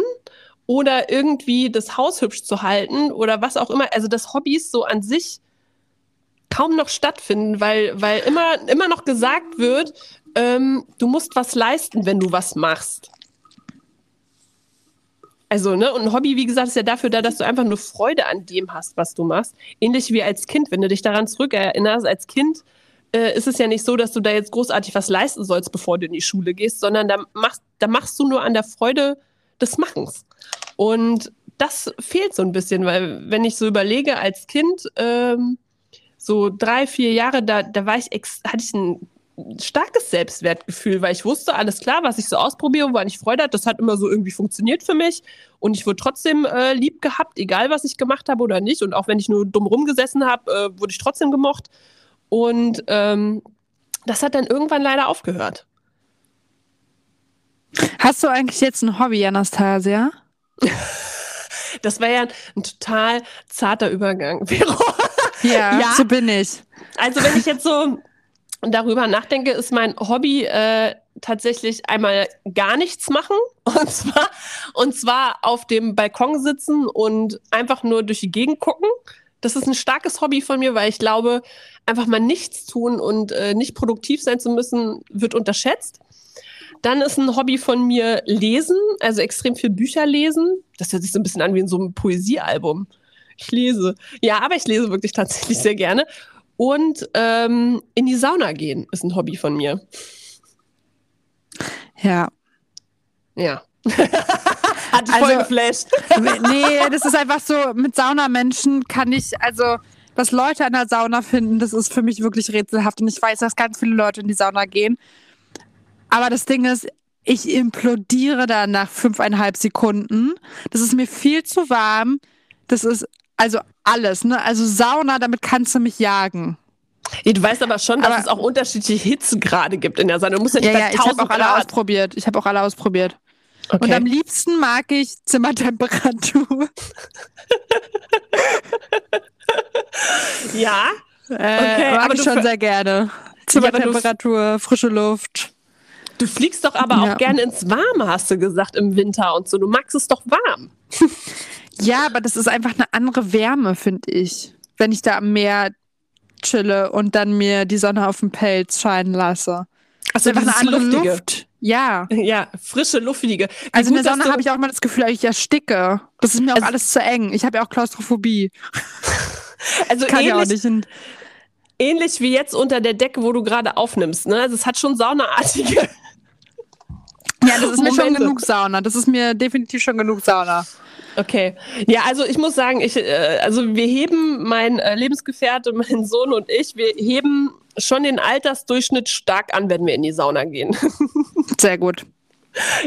oder irgendwie das Haus hübsch zu halten oder was auch immer. Also dass Hobbys so an sich kaum noch stattfinden, weil, weil immer, immer noch gesagt wird, ähm, du musst was leisten, wenn du was machst. Also, ne, und ein Hobby, wie gesagt, ist ja dafür da, dass du einfach nur Freude an dem hast, was du machst. Ähnlich wie als Kind, wenn du dich daran zurückerinnerst, als Kind äh, ist es ja nicht so, dass du da jetzt großartig was leisten sollst, bevor du in die Schule gehst, sondern da machst, da machst du nur an der Freude des Machens. Und das fehlt so ein bisschen, weil wenn ich so überlege, als Kind, ähm, so drei, vier Jahre, da, da war ich ex hatte ich ein starkes Selbstwertgefühl, weil ich wusste, alles klar, was ich so ausprobiere, woran ich Freude hatte, das hat immer so irgendwie funktioniert für mich. Und ich wurde trotzdem äh, lieb gehabt, egal was ich gemacht habe oder nicht. Und auch wenn ich nur dumm rumgesessen habe, äh, wurde ich trotzdem gemocht. Und ähm, das hat dann irgendwann leider aufgehört. Hast du eigentlich jetzt ein Hobby, Anastasia? Das wäre ja ein total zarter Übergang, Vero. Ja, ja, so bin ich. Also wenn ich jetzt so darüber nachdenke, ist mein Hobby äh, tatsächlich einmal gar nichts machen. Und zwar, und zwar auf dem Balkon sitzen und einfach nur durch die Gegend gucken. Das ist ein starkes Hobby von mir, weil ich glaube, einfach mal nichts tun und äh, nicht produktiv sein zu müssen, wird unterschätzt. Dann ist ein Hobby von mir Lesen, also extrem viel Bücher lesen. Das hört sich so ein bisschen an wie in so einem Poesiealbum. Ich lese. Ja, aber ich lese wirklich tatsächlich sehr gerne. Und ähm, in die Sauna gehen ist ein Hobby von mir. Ja. Ja. Hat dich also, voll geflasht. nee, das ist einfach so, mit Saunamenschen kann ich, also, was Leute an der Sauna finden, das ist für mich wirklich rätselhaft. Und ich weiß, dass ganz viele Leute in die Sauna gehen. Aber das Ding ist, ich implodiere da nach fünfeinhalb Sekunden. Das ist mir viel zu warm. Das ist also alles, ne? Also Sauna, damit kannst du mich jagen. Ja, du weißt aber schon, dass aber, es auch unterschiedliche Hitzegrade gibt in der Sauna. Du musst ja nicht ja, ja, ich habe auch alle Grad. ausprobiert. Ich habe auch alle ausprobiert. Okay. Und am liebsten mag ich Zimmertemperatur. ja. Äh, okay, mag aber ich schon sehr gerne. Zimmertemperatur, frische Luft. Du fliegst doch aber auch gerne ins Warme, hast du gesagt, im Winter und so. Du magst es doch warm. ja, aber das ist einfach eine andere Wärme, finde ich. Wenn ich da am Meer chille und dann mir die Sonne auf den Pelz scheinen lasse. Also einfach eine andere Luftige. Luft. Ja. Ja, frische, luftige. Wie also gut, in der Sonne habe ich auch immer das Gefühl, ich ersticke. Das ist mir also, auch alles zu eng. Ich habe ja auch Klaustrophobie. also Kann ähnlich, ja auch nicht ähnlich wie jetzt unter der Decke, wo du gerade aufnimmst. Ne? Also es hat schon saunaartige. Ja, das ist Momente. mir schon genug Sauna. Das ist mir definitiv schon genug Sauna. Okay. Ja, also ich muss sagen, ich, äh, also wir heben, mein äh, Lebensgefährte, mein Sohn und ich, wir heben schon den Altersdurchschnitt stark an, wenn wir in die Sauna gehen. Sehr gut.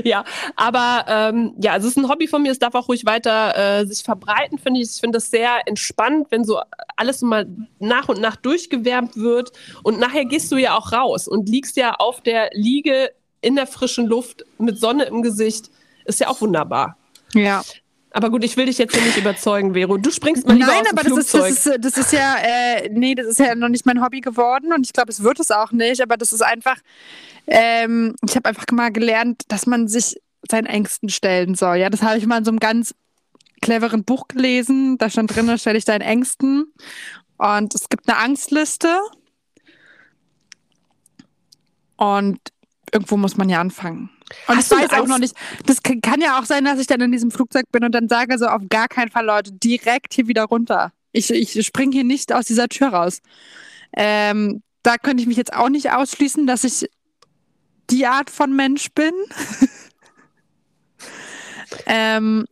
Ja, aber ähm, ja, also es ist ein Hobby von mir, es darf auch ruhig weiter äh, sich verbreiten, finde ich. Ich finde das sehr entspannt, wenn so alles mal nach und nach durchgewärmt wird. Und nachher gehst du ja auch raus und liegst ja auf der Liege in der frischen Luft mit Sonne im Gesicht. Ist ja auch wunderbar. Ja. Aber gut, ich will dich jetzt hier nicht überzeugen, Vero. Du springst mal lieber Nein, aus dem aber Flugzeug. das ist, das ist, das ist ja, äh, nee, das ist ja noch nicht mein Hobby geworden und ich glaube, es wird es auch nicht, aber das ist einfach, ähm, ich habe einfach mal gelernt, dass man sich seinen Ängsten stellen soll. Ja, das habe ich mal in so einem ganz cleveren Buch gelesen. Da stand drin, stelle ich deinen Ängsten. Und es gibt eine Angstliste. Und irgendwo muss man ja anfangen. Und Hast ich weiß auch noch nicht, das kann ja auch sein, dass ich dann in diesem Flugzeug bin und dann sage so auf gar keinen Fall, Leute, direkt hier wieder runter. Ich, ich springe hier nicht aus dieser Tür raus. Ähm, da könnte ich mich jetzt auch nicht ausschließen, dass ich die Art von Mensch bin. ähm,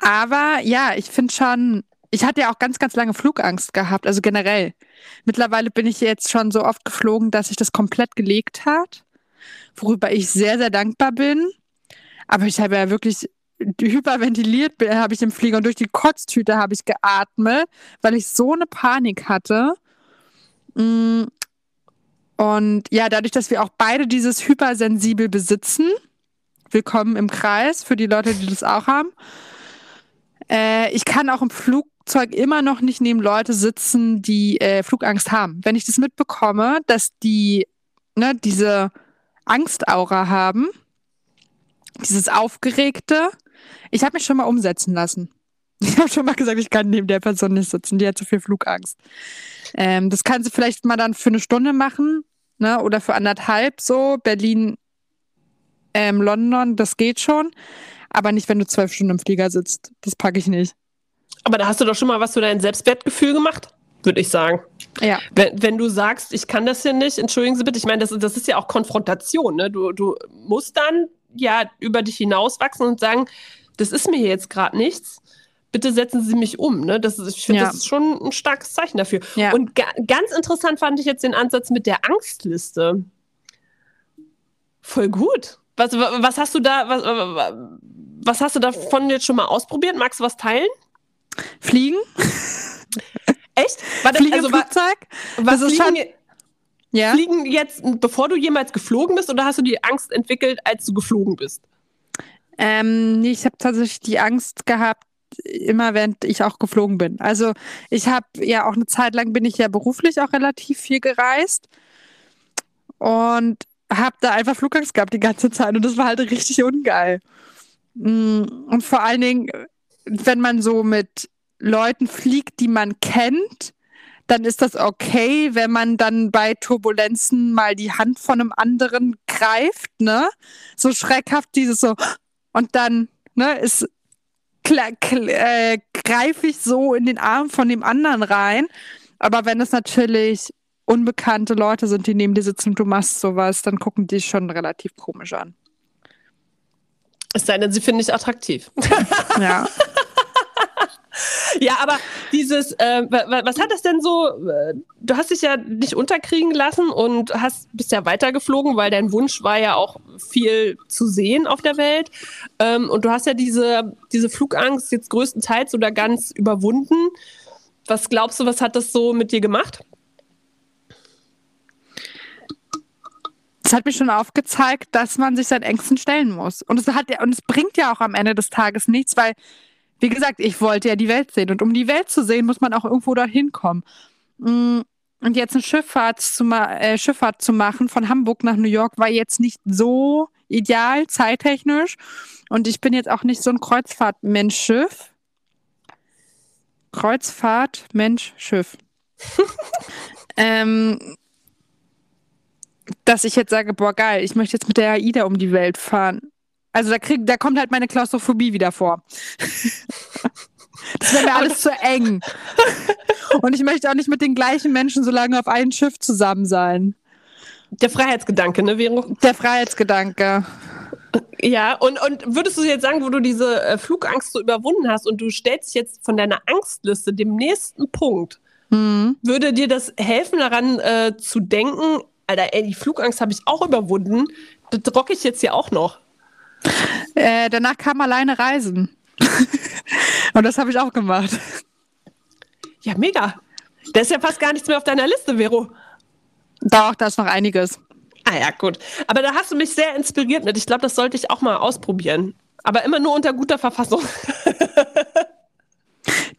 aber ja, ich finde schon, ich hatte ja auch ganz, ganz lange Flugangst gehabt, also generell. Mittlerweile bin ich jetzt schon so oft geflogen, dass sich das komplett gelegt hat worüber ich sehr, sehr dankbar bin. Aber ich habe ja wirklich hyperventiliert, habe ich im Flieger und durch die Kotztüte habe ich geatmet, weil ich so eine Panik hatte. Mm. Und ja, dadurch, dass wir auch beide dieses hypersensibel besitzen, willkommen im Kreis für die Leute, die das auch haben. Äh, ich kann auch im Flugzeug immer noch nicht neben Leute sitzen, die äh, Flugangst haben. Wenn ich das mitbekomme, dass die, ne, diese Angstaura haben. Dieses Aufgeregte. Ich habe mich schon mal umsetzen lassen. Ich habe schon mal gesagt, ich kann neben der Person nicht sitzen, die hat zu viel Flugangst. Ähm, das kannst du vielleicht mal dann für eine Stunde machen, ne? Oder für anderthalb so. Berlin, ähm, London, das geht schon. Aber nicht, wenn du zwölf Stunden im Flieger sitzt. Das packe ich nicht. Aber da hast du doch schon mal was für dein Selbstwertgefühl gemacht? Würde ich sagen. Ja. Wenn, wenn, du sagst, ich kann das hier nicht, entschuldigen Sie bitte, ich meine, das, das ist ja auch Konfrontation. Ne? Du, du musst dann ja über dich hinauswachsen und sagen, das ist mir hier jetzt gerade nichts. Bitte setzen Sie mich um. Ne? Das ist, ich finde, ja. das ist schon ein starkes Zeichen dafür. Ja. Und ga ganz interessant fand ich jetzt den Ansatz mit der Angstliste. Voll gut. Was, was hast du da, was, was hast du davon jetzt schon mal ausprobiert? Magst du was teilen? Fliegen. Echt? War das, also, Flugzeug? Was, was Fliegen, Ja. Fliegen jetzt, bevor du jemals geflogen bist, oder hast du die Angst entwickelt, als du geflogen bist? Ähm, nee, ich habe tatsächlich die Angst gehabt, immer während ich auch geflogen bin. Also ich habe ja auch eine Zeit lang bin ich ja beruflich auch relativ viel gereist und habe da einfach Flugangst gehabt die ganze Zeit und das war halt richtig ungeil. Mm, Und vor allen Dingen, wenn man so mit Leuten fliegt, die man kennt, dann ist das okay, wenn man dann bei Turbulenzen mal die Hand von einem anderen greift, ne? So schreckhaft dieses so und dann, ne, ist äh, greife ich so in den Arm von dem anderen rein. Aber wenn es natürlich unbekannte Leute sind, die neben dir sitzen und du machst sowas, dann gucken die schon relativ komisch an. Es sei denn, sie finden dich attraktiv. Ja. Ja, aber dieses, äh, wa- wa- was hat das denn so? äh, Du hast dich ja nicht unterkriegen lassen und hast bist ja weitergeflogen, weil dein Wunsch war ja auch viel zu sehen auf der Welt. Ähm, und du hast ja diese, diese Flugangst jetzt größtenteils oder ganz überwunden. Was glaubst du, was hat das so mit dir gemacht? Es hat mir schon aufgezeigt, dass man sich seinen Ängsten stellen muss. Und es hat und es bringt ja auch am Ende des Tages nichts, weil, wie gesagt, ich wollte ja die Welt sehen. Und um die Welt zu sehen, muss man auch irgendwo dahin kommen. Mm, Und jetzt eine Schifffahrt zu, äh, Schifffahrt zu machen von Hamburg nach New York war jetzt nicht so ideal, zeittechnisch. Und ich bin jetzt auch nicht so ein Kreuzfahrt-Mensch-Schiff. Kreuzfahrt, Mensch, Schiff. ähm, dass ich jetzt sage, boah, geil, ich möchte jetzt mit der AIDA um die Welt fahren. Also da, krieg, da kommt halt meine Klaustrophobie wieder vor. das wäre mir alles zu eng. Und ich möchte auch nicht mit den gleichen Menschen so lange auf einem Schiff zusammen sein. Der Freiheitsgedanke, ne, Vero? Der Freiheitsgedanke. Ja, und, und würdest du jetzt sagen, wo du diese äh, Flugangst so überwunden hast und du stellst jetzt von deiner Angstliste dem nächsten Punkt, Hm. würde dir das helfen, daran äh, zu denken, Alter, ey, die Flugangst habe ich auch überwunden, das rocke ich jetzt hier auch noch. Äh, danach kam alleine reisen. Und das habe ich auch gemacht. Ja, mega. Da ist ja fast gar nichts mehr auf deiner Liste, Vero. Doch, da ist noch einiges. Ah ja, gut. Aber da hast du mich sehr inspiriert mit. Ich glaube, das sollte ich auch mal ausprobieren. Aber immer nur unter guter Verfassung.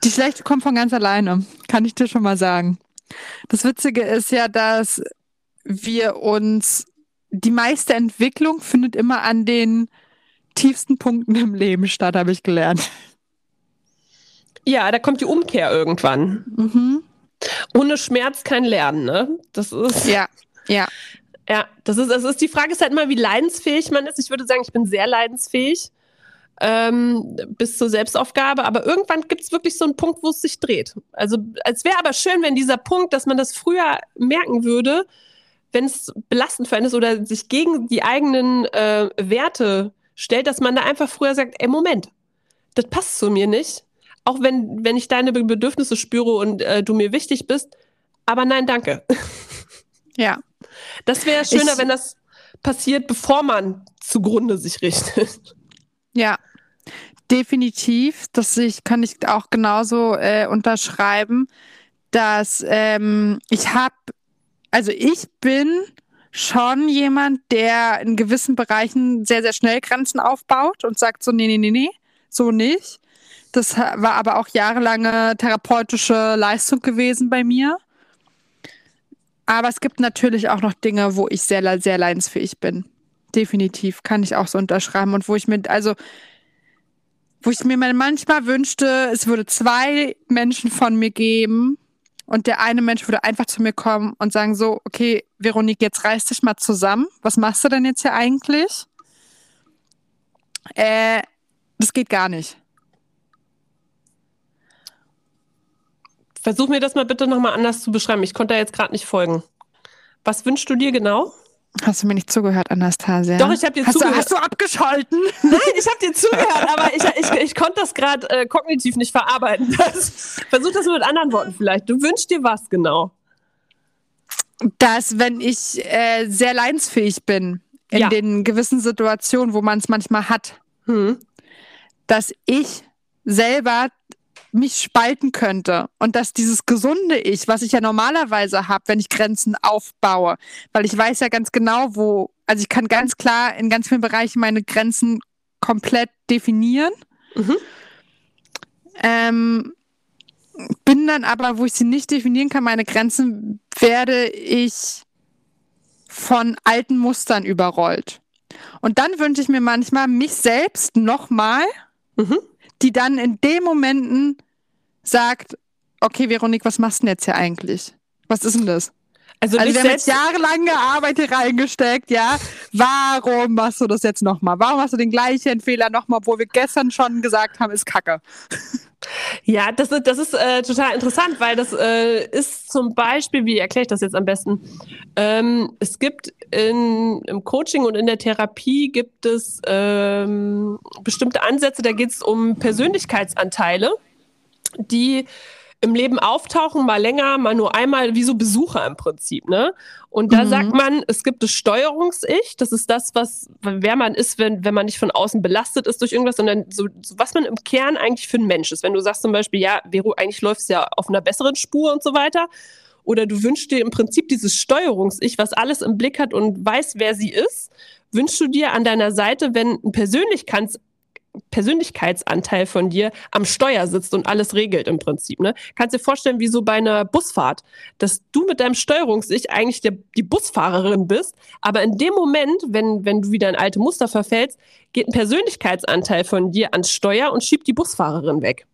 Die schlechte kommt von ganz alleine, kann ich dir schon mal sagen. Das Witzige ist ja, dass wir uns, die meiste Entwicklung findet immer an den tiefsten Punkten im Leben statt, habe ich gelernt. Ja, da kommt die Umkehr irgendwann. Mhm. Ohne Schmerz kein Lernen, ne? Das ist. Ja, ja. Ja, das ist, das ist die Frage ist halt immer, wie leidensfähig man ist. Ich würde sagen, ich bin sehr leidensfähig ähm, bis zur Selbstaufgabe, aber irgendwann gibt es wirklich so einen Punkt, wo es sich dreht. Also es wäre aber schön, wenn dieser Punkt, dass man das früher merken würde, wenn es belastend für einen ist oder sich gegen die eigenen äh, Werte stellt, dass man da einfach früher sagt, ey, Moment, das passt zu mir nicht. Auch wenn, wenn ich deine Be- Bedürfnisse spüre und äh, du mir wichtig bist, aber nein, danke. Ja, Das wäre schöner, Ich- wenn das passiert, bevor man zugrunde sich richtet. ja. Definitiv. Das ich, kann ich auch genauso äh, unterschreiben, dass ähm, ich habe, also ich bin schon jemand, der in gewissen Bereichen sehr, sehr schnell Grenzen aufbaut und sagt so, nee, nee, nee, nee, so nicht. Das war aber auch jahrelange therapeutische Leistung gewesen bei mir. Aber es gibt natürlich auch noch Dinge, wo ich sehr, sehr leidensfähig bin. Definitiv, kann ich auch so unterschreiben. Und wo ich mir, also, wo ich mir mal manchmal wünschte, es würde zwei Menschen von mir geben und der eine Mensch würde einfach zu mir kommen und sagen so, okay, Veronique, jetzt reiß dich mal zusammen. Was machst du denn jetzt hier eigentlich? Äh, das geht gar nicht. Versuch mir das mal bitte nochmal anders zu beschreiben. Ich konnte da jetzt gerade nicht folgen. Was wünschst du dir genau? Hast du mir nicht zugehört, Anastasia? Doch, ich hab dir hast zugehört. Du, hast du abgeschalten? Nein, ich habe dir zugehört, aber ich, ich, ich konnte das gerade äh, kognitiv nicht verarbeiten. Das, versuch das mit anderen Worten vielleicht. Du wünschst dir was genau? dass wenn ich äh, sehr leidensfähig bin in Ja. den gewissen Situationen, wo man es manchmal hat, Hm. dass ich selber mich spalten könnte und dass dieses gesunde Ich, was ich ja normalerweise habe, wenn ich Grenzen aufbaue, weil ich weiß ja ganz genau, wo, also ich kann ganz klar in ganz vielen Bereichen meine Grenzen komplett definieren. Mhm. Ähm, bin dann aber, wo ich sie nicht definieren kann, meine Grenzen, werde ich von alten Mustern überrollt. Und dann wünsche ich mir manchmal mich selbst nochmal, mhm. die dann in den Momenten sagt, okay, Veronik, was machst du denn jetzt hier eigentlich? Was ist denn das? Also, also wir haben jetzt jahrelang gearbeitet reingesteckt, ja. Warum machst du das jetzt nochmal? Warum hast du den gleichen Fehler nochmal, obwohl wir gestern schon gesagt haben, ist Kacke? Ja, das, das ist äh, total interessant, weil das äh, ist zum Beispiel, wie erkläre ich das jetzt am besten? Ähm, es gibt in, im Coaching und in der Therapie gibt es ähm, bestimmte Ansätze, da geht es um Persönlichkeitsanteile, die im Leben auftauchen, mal länger, mal nur einmal, wie so Besucher im Prinzip, ne? Und da mhm. sagt man, es gibt das Steuerungs-Ich, das ist das, was, wer man ist, wenn, wenn man nicht von außen belastet ist durch irgendwas, sondern so, so was man im Kern eigentlich für ein Mensch ist. Wenn du sagst zum Beispiel, ja, Vero, eigentlich läufst du ja auf einer besseren Spur und so weiter, oder du wünschst dir im Prinzip dieses Steuerungs-Ich, was alles im Blick hat und weiß, wer sie ist, wünschst du dir an deiner Seite, wenn ein Persönlichkeits Persönlichkeitsanteil von dir am Steuer sitzt und alles regelt im Prinzip. Ne? Kannst dir vorstellen, wie so bei einer Busfahrt, dass du mit deinem Steuerungssicht eigentlich der, die Busfahrerin bist, aber in dem Moment, wenn, wenn du wieder in alte Muster verfällst, geht ein Persönlichkeitsanteil von dir ans Steuer und schiebt die Busfahrerin weg.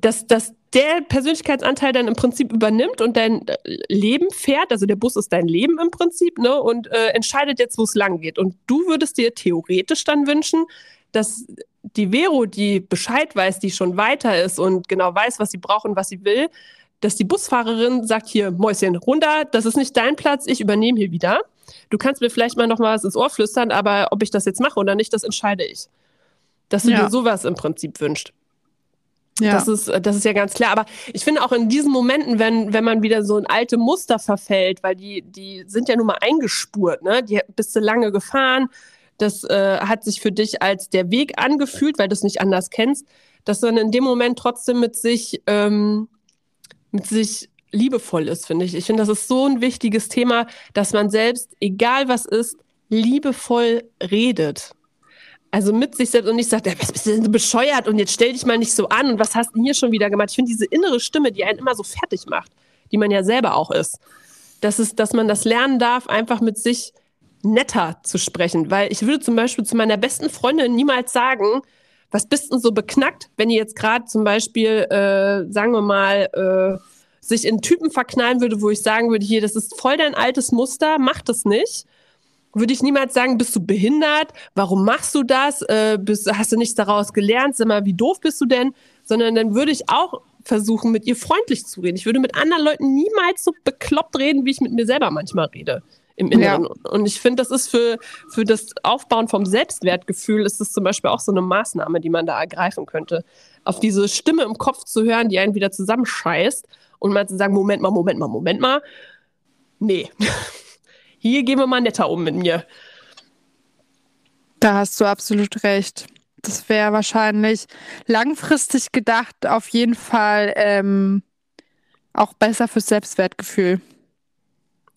Dass, dass der Persönlichkeitsanteil dann im Prinzip übernimmt und dein äh, Leben fährt, also der Bus ist dein Leben im Prinzip, ne, und äh, entscheidet jetzt, wo es lang geht. Und du würdest dir theoretisch dann wünschen, dass die Vero, die Bescheid weiß, die schon weiter ist und genau weiß, was sie braucht und was sie will, dass die Busfahrerin sagt hier, Mäuschen, runter, das ist nicht dein Platz, ich übernehme hier wieder. Du kannst mir vielleicht mal noch mal was ins Ohr flüstern, aber ob ich das jetzt mache oder nicht, das entscheide ich. Dass du ja. dir sowas im Prinzip wünscht. Ja. Das, ist, das ist ja ganz klar. Aber ich finde auch in diesen Momenten, wenn, wenn man wieder so in alte Muster verfällt, weil die, die sind ja nun mal eingespurt, ne? Die bist du lange gefahren, das äh, hat sich für dich als der Weg angefühlt, weil du es nicht anders kennst, dass man in dem Moment trotzdem mit sich, ähm, mit sich liebevoll ist, finde ich. Ich finde, das ist so ein wichtiges Thema, dass man selbst, egal was ist, liebevoll redet. Also mit sich selbst und nicht sagt, was bist du denn so bescheuert und jetzt stell dich mal nicht so an und was hast du hier schon wieder gemacht? Ich finde diese innere Stimme, die einen immer so fertig macht, die man ja selber auch ist, dass, es, dass man das lernen darf, einfach mit sich netter zu sprechen. Weil ich würde zum Beispiel zu meiner besten Freundin niemals sagen, was bist denn so beknackt, wenn ihr jetzt gerade zum Beispiel, äh, sagen wir mal, äh, sich in Typen verknallen würde, wo ich sagen würde, hier, das ist voll dein altes Muster, mach das nicht. Würde ich niemals sagen, bist du behindert? Warum machst du das? Äh, bist, hast du nichts daraus gelernt? Sag mal, wie doof bist du denn? Sondern dann würde ich auch versuchen, mit ihr freundlich zu reden. Ich würde mit anderen Leuten niemals so bekloppt reden, wie ich mit mir selber manchmal rede im Inneren. Ja. Und ich finde, das ist für, für das Aufbauen vom Selbstwertgefühl, ist das zum Beispiel auch so eine Maßnahme, die man da ergreifen könnte. Auf diese Stimme im Kopf zu hören, die einen wieder zusammenscheißt und mal zu sagen, Moment mal, Moment mal, Moment mal. Nee, hier gehen wir mal netter um mit mir. Da hast du absolut recht. Das wäre wahrscheinlich langfristig gedacht auf jeden Fall ähm, auch besser fürs Selbstwertgefühl.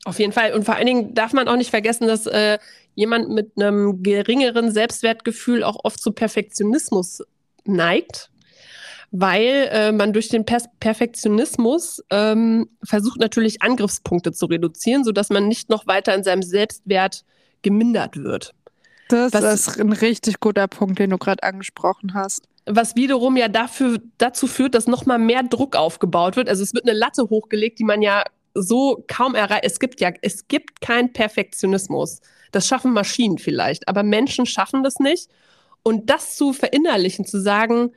Auf jeden Fall. Und vor allen Dingen darf man auch nicht vergessen, dass äh, jemand mit einem geringeren Selbstwertgefühl auch oft zu Perfektionismus neigt, weil äh, man durch den per Perfektionismus ähm, versucht natürlich Angriffspunkte zu reduzieren, sodass man nicht noch weiter in seinem Selbstwert gemindert wird. Das was, ist ein richtig guter Punkt, den du gerade angesprochen hast. Was wiederum ja dafür, dazu führt, dass nochmal mehr Druck aufgebaut wird. Also es wird eine Latte hochgelegt, die man ja so kaum erreicht. Es gibt ja, es gibt keinen Perfektionismus. Das schaffen Maschinen vielleicht, aber Menschen schaffen das nicht. Und das zu verinnerlichen, zu sagen,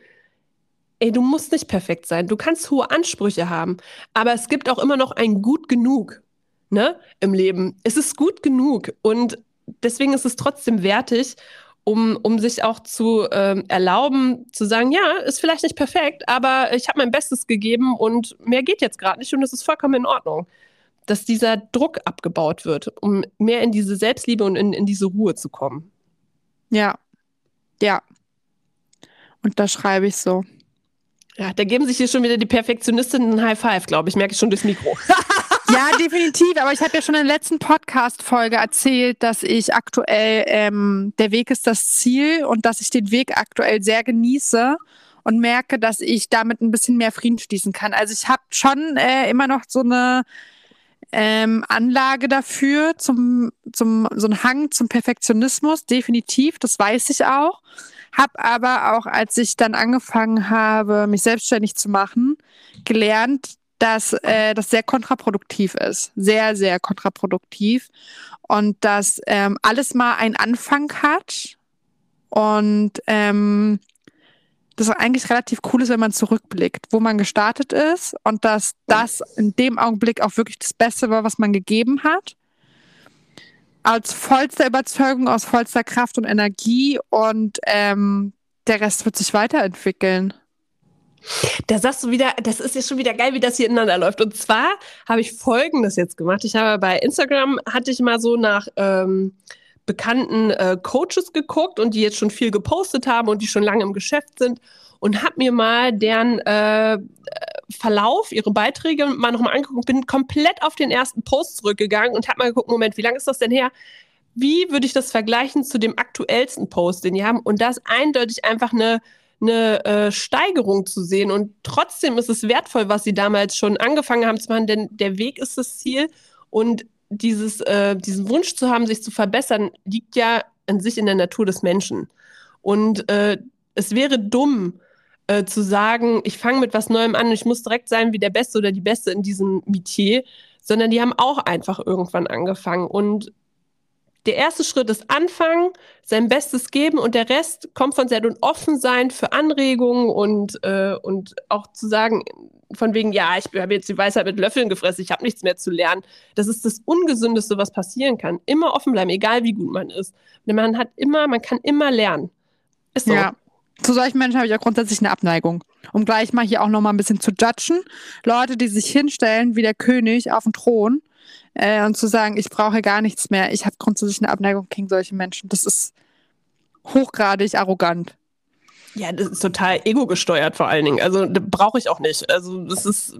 ey, du musst nicht perfekt sein, du kannst hohe Ansprüche haben, aber es gibt auch immer noch ein gut genug, ne, im Leben. Es ist gut genug und deswegen ist es trotzdem wertig um, um sich auch zu ähm, erlauben, zu sagen, ja, ist vielleicht nicht perfekt, aber ich habe mein Bestes gegeben und mehr geht jetzt gerade nicht und es ist vollkommen in Ordnung. Dass dieser Druck abgebaut wird, um mehr in diese Selbstliebe und in, in diese Ruhe zu kommen. Ja, ja. Und da schreibe ich so. Ja, da geben sich hier schon wieder die Perfektionistinnen ein High Five, glaube ich. Merke ich schon durchs Mikro. Ja, definitiv. Aber ich habe ja schon in der letzten Podcast-Folge erzählt, dass ich aktuell ähm, der Weg ist das Ziel und dass ich den Weg aktuell sehr genieße und merke, dass ich damit ein bisschen mehr Frieden schließen kann. Also ich habe schon äh, immer noch so eine ähm, Anlage dafür, zum, zum, so ein Hang zum Perfektionismus, definitiv, das weiß ich auch. Hab aber auch, als ich dann angefangen habe, mich selbstständig zu machen, gelernt, dass äh, das sehr kontraproduktiv ist. Sehr, sehr kontraproduktiv. Und dass ähm, alles mal einen Anfang hat und ähm, das eigentlich relativ cool ist, wenn man zurückblickt, wo man gestartet ist und dass das in dem Augenblick auch wirklich das Beste war, was man gegeben hat. Aus vollster Überzeugung, aus vollster Kraft und Energie und ähm, der Rest wird sich weiterentwickeln. Da sagst du wieder, das ist jetzt schon wieder geil, wie das hier ineinander läuft. Und zwar habe ich Folgendes jetzt gemacht. Ich habe bei Instagram, hatte ich mal so nach ähm, bekannten äh, Coaches geguckt und die jetzt schon viel gepostet haben und die schon lange im Geschäft sind und habe mir mal deren äh, Verlauf, ihre Beiträge mal nochmal angeguckt, bin komplett auf den ersten Post zurückgegangen und habe mal geguckt, Moment, wie lange ist das denn her? Wie würde ich das vergleichen zu dem aktuellsten Post, den die haben? Und da ist eindeutig einfach eine eine äh, Steigerung zu sehen. Und trotzdem ist es wertvoll, was sie damals schon angefangen haben zu machen, denn der Weg ist das Ziel. Und dieses, äh, diesen Wunsch zu haben, sich zu verbessern, liegt ja an sich in der Natur des Menschen. Und äh, es wäre dumm, äh, zu sagen, ich fange mit was Neuem an ich muss direkt sein wie der Beste oder die Beste in diesem Metier, sondern die haben auch einfach irgendwann angefangen. Und der erste Schritt ist anfangen, sein Bestes geben und der Rest kommt von selbst und offen sein für Anregungen und, äh, und auch zu sagen, von wegen, ja, ich habe jetzt die Weisheit mit Löffeln gefressen, ich habe nichts mehr zu lernen. Das ist das Ungesündeste, was passieren kann. Immer offen bleiben, egal wie gut man ist. Denn man hat immer, man kann immer lernen. Ist so. Ja. Zu solchen Menschen habe ich auch grundsätzlich eine Abneigung. Um gleich mal hier auch noch mal ein bisschen zu judgen. Leute, die sich hinstellen wie der König auf dem Thron äh, und zu sagen, ich brauche gar nichts mehr. Ich habe grundsätzlich eine Abneigung gegen solche Menschen. Das ist hochgradig arrogant. Ja, das ist total ego-gesteuert vor allen Dingen. Also brauche ich auch nicht. Also das ist,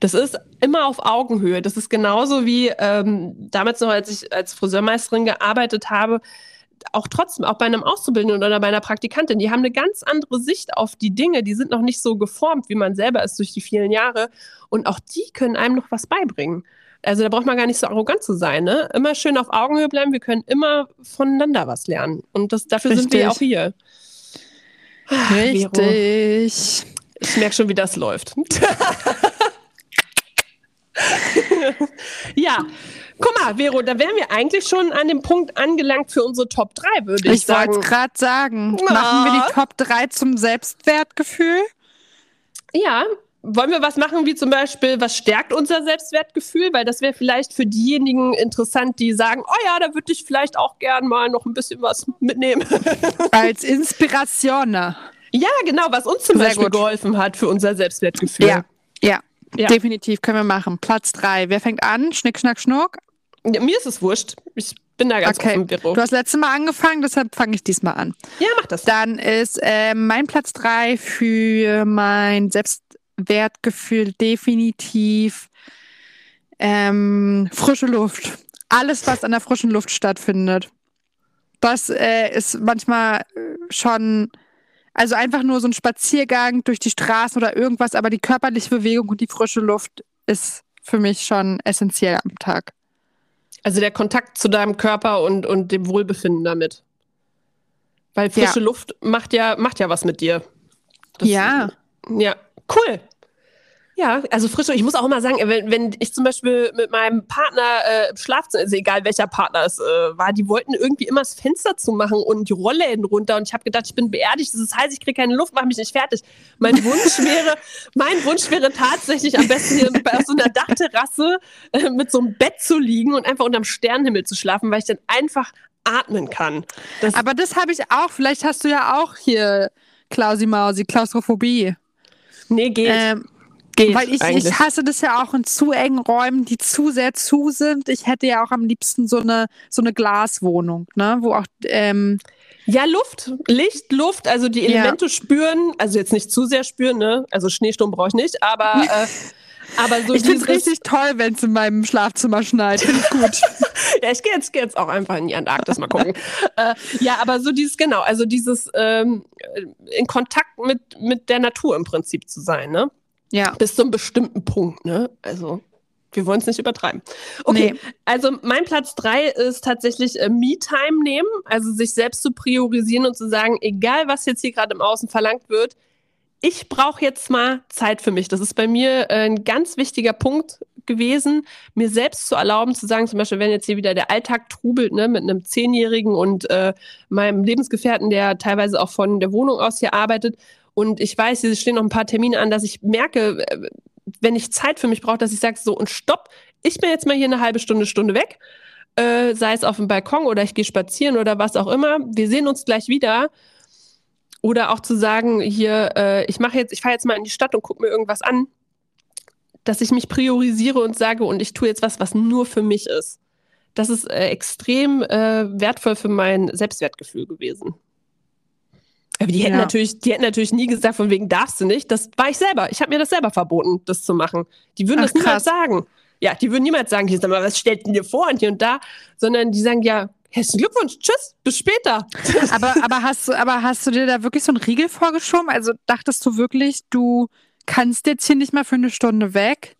das ist immer auf Augenhöhe. Das ist genauso wie ähm, damals noch, als ich als Friseurmeisterin gearbeitet habe, auch trotzdem, auch bei einem Auszubildenden oder bei einer Praktikantin, die haben eine ganz andere Sicht auf die Dinge, die sind noch nicht so geformt, wie man selber ist durch die vielen Jahre. Und auch die können einem noch was beibringen. Also da braucht man gar nicht so arrogant zu sein. Ne? Immer schön auf Augenhöhe bleiben. Wir können immer voneinander was lernen. Und das, dafür Richtig. sind wir auch hier. Ah, Richtig. Ich merke schon, wie das läuft. ja, guck mal, Vero, da wären wir eigentlich schon an dem Punkt angelangt für unsere Top 3, würde ich, ich sagen. Ich wollte gerade sagen. Ja. Machen wir die Top 3 zum Selbstwertgefühl? Ja, wollen wir was machen, wie zum Beispiel, was stärkt unser Selbstwertgefühl? Weil das wäre vielleicht für diejenigen interessant, die sagen, oh ja, da würde ich vielleicht auch gern mal noch ein bisschen was mitnehmen. Als Inspiration. Ne? Ja, genau, was uns zum Sehr Beispiel gut. geholfen hat für unser Selbstwertgefühl. Ja, ja, ja, definitiv können wir machen. Platz drei. Wer fängt an? Schnick, schnack, schnuck? Ja, mir ist es wurscht. Ich bin da ganz okay. offen, Büro. Du hast letztes Mal angefangen, deshalb fange ich diesmal an. Ja, mach das. Dann ist äh, mein Platz drei für mein Selbst Wertgefühl definitiv ähm, frische Luft. Alles, was an der frischen Luft stattfindet. Das äh, ist manchmal äh, schon, also einfach nur so ein Spaziergang durch die Straßen oder irgendwas, aber die körperliche Bewegung und die frische Luft ist für mich schon essentiell am Tag. Also der Kontakt zu deinem Körper und, und dem Wohlbefinden damit. Weil frische ja. Luft macht ja, macht ja was mit dir. Das, ja. Ja, cool. Ja, also frisch. Ich muss auch immer sagen, wenn, wenn ich zum Beispiel mit meinem Partner äh, im Schlafzimmer, also egal welcher Partner es äh, war, die wollten irgendwie immer das Fenster zu machen und die Rollläden runter. Und ich habe gedacht, ich bin beerdigt, das ist heiß, ich kriege keine Luft, mache mich nicht fertig. Mein Wunsch wäre, mein Wunsch wäre tatsächlich am besten hier bei so einer Dachterrasse äh, mit so einem Bett zu liegen und einfach unterm Sternenhimmel zu schlafen, weil ich dann einfach atmen kann. Das Aber das habe ich auch. Vielleicht hast du ja auch hier Klausi Mausi, Klaustrophobie. Nee, geht. Ähm, Geht Weil ich, ich hasse das ja auch in zu engen Räumen, die zu sehr zu sind. Ich hätte ja auch am liebsten so eine, so eine Glaswohnung, ne? wo auch ähm, Ja, Luft, Licht, Luft, also die Elemente ja. spüren, also jetzt nicht zu sehr spüren, ne? Also Schneesturm brauche ich nicht, aber äh, aber so ich finde es richtig toll, wenn es in meinem Schlafzimmer schneit. Finde ich gut. ja, ich gehe jetzt, geh jetzt auch einfach in die Antarktis mal gucken. äh, ja, aber so dieses, genau, also dieses ähm, in Kontakt mit, mit der Natur im Prinzip zu sein, ne? Ja. Bis zu einem bestimmten Punkt, ne? Also. Wir wollen es nicht übertreiben. Okay, nee. also mein Platz drei ist tatsächlich äh, Me-Time nehmen, also sich selbst zu priorisieren und zu sagen, egal was jetzt hier gerade im Außen verlangt wird, ich brauche jetzt mal Zeit für mich. Das ist bei mir äh, ein ganz wichtiger Punkt gewesen, mir selbst zu erlauben, zu sagen, zum Beispiel, wenn jetzt hier wieder der Alltag trubelt, ne, mit einem Zehnjährigen und äh, meinem Lebensgefährten, der teilweise auch von der Wohnung aus hier arbeitet, und ich weiß, hier stehen noch ein paar Termine an, dass ich merke, äh, wenn ich Zeit für mich brauche, dass ich sage, so und stopp, ich bin jetzt mal hier eine halbe Stunde, Stunde weg, äh, sei es auf dem Balkon oder ich gehe spazieren oder was auch immer. Wir sehen uns gleich wieder oder auch zu sagen, hier, äh, ich mache jetzt, ich fahre jetzt mal in die Stadt und gucke mir irgendwas an, dass ich mich priorisiere und sage, und ich tue jetzt was, was nur für mich ist. Das ist äh, extrem äh, wertvoll für mein Selbstwertgefühl gewesen. Aber die hätten ja. natürlich, die hätten natürlich nie gesagt, von wegen darfst du nicht. Das war ich selber. Ich habe mir das selber verboten, das zu machen. Die würden Ach, das niemals sagen. Ja, die würden niemals sagen, hier sag mal, was stellt denn dir vor und hier und da, sondern die sagen ja, Herzlichen Glückwunsch, tschüss, bis später. aber, aber, hast du, aber hast du dir da wirklich so einen Riegel vorgeschoben? Also dachtest du wirklich, du kannst jetzt hier nicht mal für eine Stunde weg?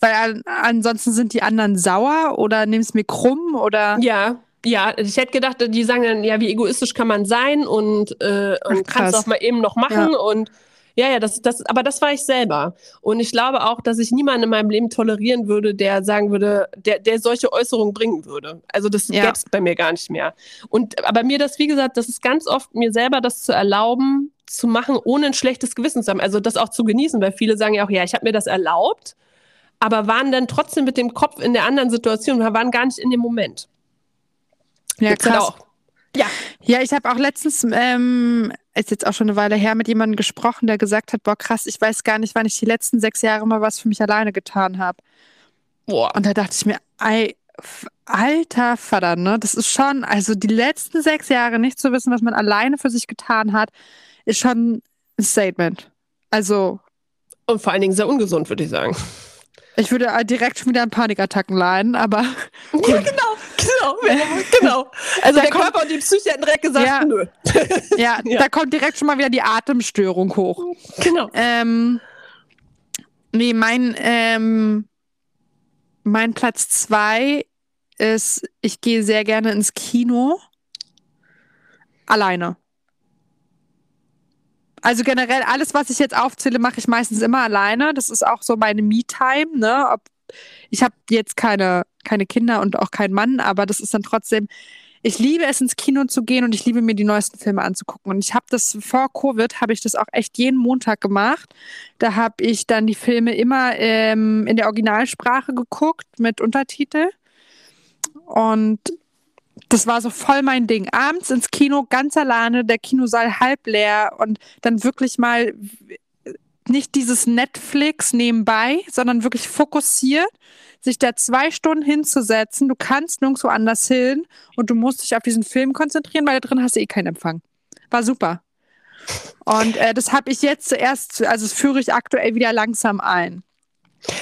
Weil an, ansonsten sind die anderen sauer oder nimmst mir krumm oder. Ja, ja, ich hätte gedacht, die sagen dann, ja, wie egoistisch kann man sein und, äh, und kannst auch mal eben noch machen ja. und ja, ja, das, das, aber das war ich selber. Und ich glaube auch, dass ich niemanden in meinem Leben tolerieren würde, der sagen würde, der, der solche Äußerungen bringen würde. Also das ja. gäbe es bei mir gar nicht mehr. Und aber mir das, wie gesagt, das ist ganz oft mir selber das zu erlauben, zu machen, ohne ein schlechtes Gewissen zu haben. Also das auch zu genießen, weil viele sagen ja auch, ja, ich habe mir das erlaubt, aber waren dann trotzdem mit dem Kopf in der anderen Situation, waren gar nicht in dem Moment. Ja, Gibt's krass. Auch. Ja. Ja, ich habe auch letztens, ähm, ist jetzt auch schon eine Weile her, mit jemandem gesprochen, der gesagt hat, boah, krass, ich weiß gar nicht, wann ich die letzten sechs Jahre mal was für mich alleine getan habe. Boah. Und da dachte ich mir, ey, alter Vater, ne? Das ist schon, also die letzten sechs Jahre nicht zu wissen, was man alleine für sich getan hat, ist schon ein Statement. Also. Und vor allen Dingen sehr ungesund, würde ich sagen. Ich würde äh, direkt schon wieder an Panikattacken leiden, aber. Ja, genau, genau, genau. Also da der kommt, Körper und die Psyche hätten direkt gesagt, ja, nö. Ja, ja, da kommt direkt schon mal wieder die Atemstörung hoch. Genau. Ähm, nee, mein, ähm, mein Platz zwei ist, ich gehe sehr gerne ins Kino. Alleine. Also generell alles, was ich jetzt aufzähle, mache ich meistens immer alleine. Das ist auch so meine Me-Time. Ne? Ich habe jetzt keine, keine Kinder und auch keinen Mann, aber das ist dann trotzdem. Ich liebe es, ins Kino zu gehen und ich liebe mir die neuesten Filme anzugucken. Und ich habe das vor Covid, habe ich das auch echt jeden Montag gemacht. Da habe ich dann die Filme immer ähm, in der Originalsprache geguckt mit Untertitel. Und das war so voll mein Ding. Abends ins Kino ganz alleine, der Kinosaal halb leer und dann wirklich mal nicht dieses Netflix nebenbei, sondern wirklich fokussiert, sich da zwei Stunden hinzusetzen. Du kannst nirgendwo anders hin und du musst dich auf diesen Film konzentrieren, weil da drin hast du eh keinen Empfang. War super. Und äh, das habe ich jetzt zuerst, also das führe ich aktuell wieder langsam ein.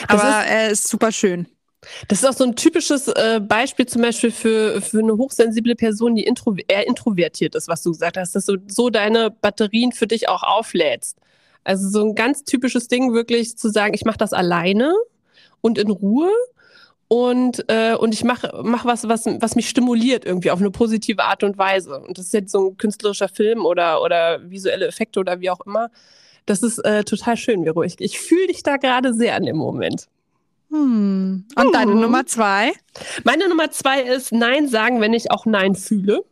Aber es ist, äh, ist super schön. Das ist auch so ein typisches äh, Beispiel zum Beispiel für, für eine hochsensible Person, die intro eher introvertiert ist, was du gesagt hast, dass du so deine Batterien für dich auch auflädst. Also so ein ganz typisches Ding wirklich zu sagen, ich mache das alleine und in Ruhe und, äh, und ich mache mach was, was, was mich stimuliert irgendwie auf eine positive Art und Weise. Und das ist jetzt so ein künstlerischer Film oder, oder visuelle Effekte oder wie auch immer. Das ist äh, total schön, Vero. Ich, ich fühle dich da gerade sehr an dem Moment. Hm. Und hm. deine Nummer zwei? Meine Nummer zwei ist Nein sagen, wenn ich auch Nein fühle.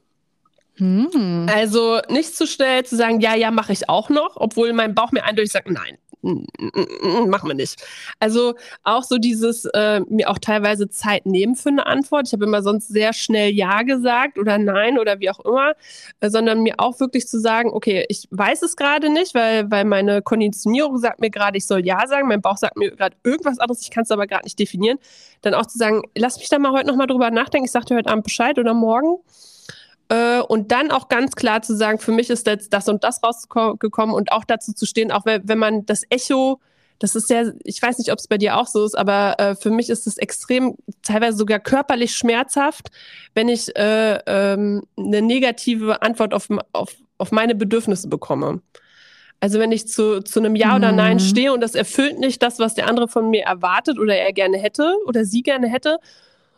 Hm. Also nicht zu schnell zu sagen, ja, ja, mache ich auch noch, obwohl mein Bauch mir eindeutig sagt, nein, machen wir nicht. Also auch so dieses äh, mir auch teilweise Zeit nehmen für eine Antwort. Ich habe immer sonst sehr schnell Ja gesagt oder Nein oder wie auch immer, sondern mir auch wirklich zu sagen, okay, ich weiß es gerade nicht, weil, weil meine Konditionierung sagt mir gerade, ich soll Ja sagen, mein Bauch sagt mir gerade irgendwas anderes, ich kann es aber gerade nicht definieren. Dann auch zu sagen, lass mich da mal heute nochmal drüber nachdenken, ich sage dir heute Abend Bescheid oder morgen Äh, und dann auch ganz klar zu sagen, für mich ist jetzt das und das rausgekommen und auch dazu zu stehen, auch wenn, wenn man das Echo das ist ja, ich weiß nicht, ob es bei dir auch so ist, aber äh, für mich ist es extrem, teilweise sogar körperlich schmerzhaft, wenn ich äh, ähm, eine negative Antwort auf, auf, auf meine Bedürfnisse bekomme. Also wenn ich zu, zu einem Ja oder Nein mhm. stehe und das erfüllt nicht das, was der andere von mir erwartet oder er gerne hätte oder sie gerne hätte.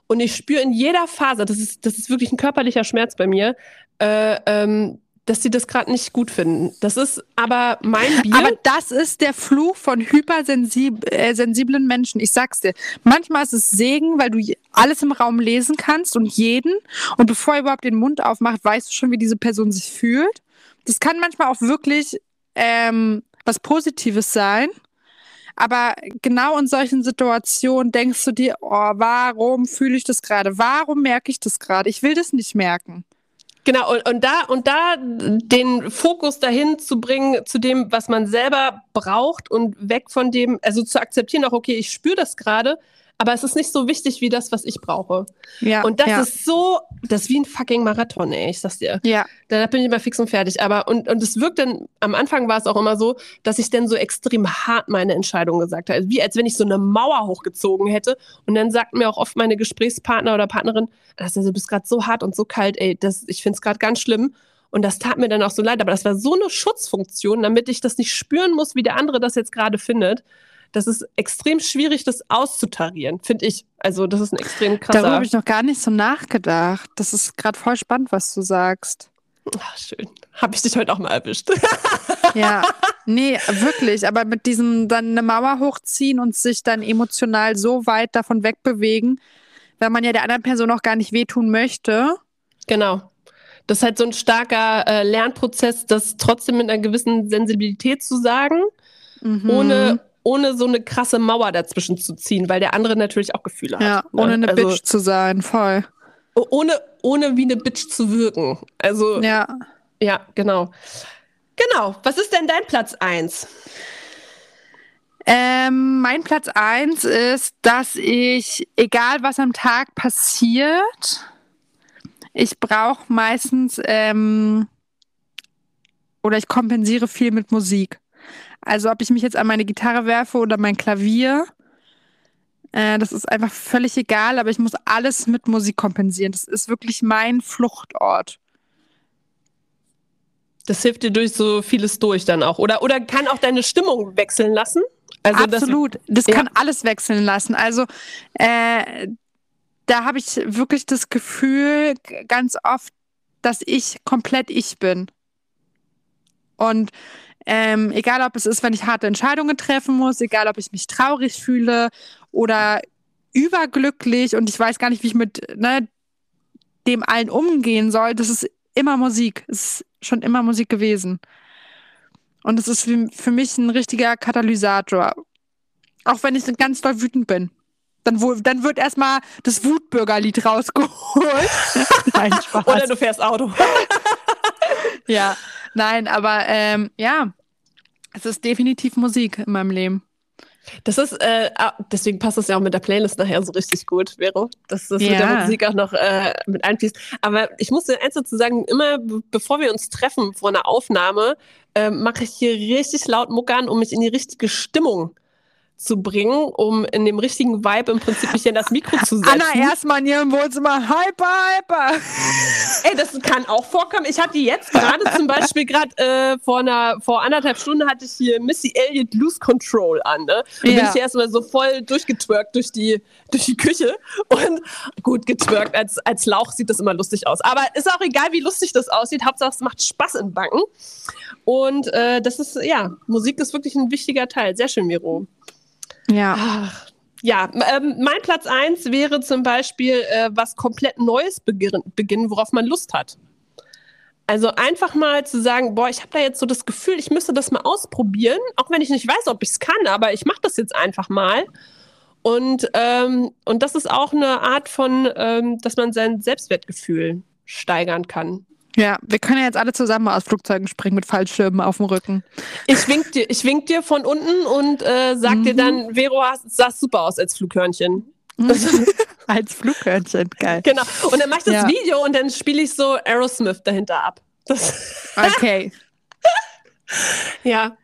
Und ich spüre in jeder Phase, das ist, das ist wirklich ein körperlicher Schmerz bei mir, äh, ähm, dass sie das gerade nicht gut finden. Das ist aber mein Bier. Aber das ist der Fluch von hypersensiblen äh, Menschen. Ich sag's dir. Manchmal ist es Segen, weil du alles im Raum lesen kannst und jeden. Und bevor er überhaupt den Mund aufmacht, weißt du schon, wie diese Person sich fühlt. Das kann manchmal auch wirklich ähm, was Positives sein. Aber genau in solchen Situationen denkst du dir, oh, warum fühle ich das gerade? Warum merke ich das gerade? Ich will das nicht merken. Genau, und, und da, und da den Fokus dahin zu bringen, zu dem, was man selber braucht und weg von dem, also zu akzeptieren, auch okay, ich spüre das gerade, aber es ist nicht so wichtig wie das, was ich brauche. Ja, und das ja. ist so, das ist wie ein fucking Marathon, ey, ich sag's dir. Ja. Da bin ich immer fix und fertig. Aber, und, und es wirkt dann, am Anfang war es auch immer so, dass ich dann so extrem hart meine Entscheidung gesagt habe. Wie als wenn ich so eine Mauer hochgezogen hätte. Und dann sagten mir auch oft meine Gesprächspartner oder Partnerin, also, du bist gerade so hart und so kalt, ey, das, ich find's gerade ganz schlimm. Und das tat mir dann auch so leid, aber das war so eine Schutzfunktion, damit ich das nicht spüren muss, wie der andere das jetzt gerade findet das ist extrem schwierig, das auszutarieren, finde ich. Also das ist ein extrem krasser. Darüber habe ich noch gar nicht so nachgedacht. Das ist gerade voll spannend, was du sagst. Ach, schön. Habe ich dich heute auch mal erwischt. ja, nee, wirklich. Aber mit diesem dann eine Mauer hochziehen und sich dann emotional so weit davon wegbewegen, weil man ja der anderen Person auch gar nicht wehtun möchte. Genau. Das ist halt so ein starker äh, Lernprozess, das trotzdem mit einer gewissen Sensibilität zu sagen, mhm. ohne ohne so eine krasse Mauer dazwischen zu ziehen, weil der andere natürlich auch Gefühle ja, hat. Ja, ohne eine also, Bitch zu sein, voll. Ohne, ohne wie eine Bitch zu wirken. Also, ja. Ja, genau. Genau. Was ist denn dein Platz 1? Ähm, mein Platz 1 ist, dass ich, egal was am Tag passiert, ich brauche meistens ähm, oder ich kompensiere viel mit Musik. Also ob ich mich jetzt an meine Gitarre werfe oder mein Klavier, äh, das ist einfach völlig egal, aber ich muss alles mit Musik kompensieren. Das ist wirklich mein Fluchtort. Das hilft dir durch so vieles durch dann auch. Oder, oder kann auch deine Stimmung wechseln lassen? Also Absolut. Das, das ja. kann alles wechseln lassen. Also äh, da habe ich wirklich das Gefühl ganz oft, dass ich komplett ich bin. Und ähm, egal, ob es ist, wenn ich harte Entscheidungen treffen muss, egal, ob ich mich traurig fühle oder überglücklich und ich weiß gar nicht, wie ich mit ne, dem allen umgehen soll. Das ist immer Musik. Es ist schon immer Musik gewesen. Und es ist für, für mich ein richtiger Katalysator. Auch wenn ich ganz doll wütend bin. Dann, dann wird erstmal das Wutbürgerlied rausgeholt. Nein, Spaß. Oder du fährst Auto. ja, nein, aber ähm, ja, es ist definitiv Musik in meinem Leben. Das ist, äh, ah, deswegen passt das ja auch mit der Playlist nachher so richtig gut, Vero, dass das ja. mit der Musik auch noch äh, mit einfließt. Aber ich muss dir eins dazu sagen, immer bevor wir uns treffen vor einer Aufnahme, äh, mache ich hier richtig laut Muckern, um mich in die richtige Stimmung zu bringen, um in dem richtigen Vibe im Prinzip mich in das Mikro zu setzen. Anna erstmal in ihrem Wohnzimmer, hyper, hyper. Ey, das kann auch vorkommen. Ich hatte jetzt gerade zum Beispiel gerade äh, vor einer, vor anderthalb Stunden hatte ich hier Missy Elliott Lose Control an, ne? Und ja. bin ich erstmal so voll durchgetwerkt durch die, durch die Küche und gut getwerkt, als, als Lauch sieht das immer lustig aus. Aber ist auch egal, wie lustig das aussieht. Hauptsache, es macht Spaß im Backen. Und äh, das ist, ja, Musik ist wirklich ein wichtiger Teil. Sehr schön, Miro. Ja. Ach, ja, ähm, mein Platz 1 wäre zum Beispiel äh, was komplett Neues beginnen, worauf man Lust hat. Also einfach mal zu sagen, boah, ich habe da jetzt so das Gefühl, ich müsste das mal ausprobieren, auch wenn ich nicht weiß, ob ich es kann, aber ich mache das jetzt einfach mal. Und, ähm, und das ist auch eine Art von, ähm, dass man sein Selbstwertgefühl steigern kann. Ja, wir können ja jetzt alle zusammen aus Flugzeugen springen mit Fallschirmen auf dem Rücken. Ich wink dir, ich wink dir von unten und äh, sag mhm. dir dann, Vero, sah super aus als Flughörnchen. Als Flughörnchen, geil. Genau. Und dann mache ich das Ja. Video und dann spiele ich so Aerosmith dahinter ab. Das, Okay. ja.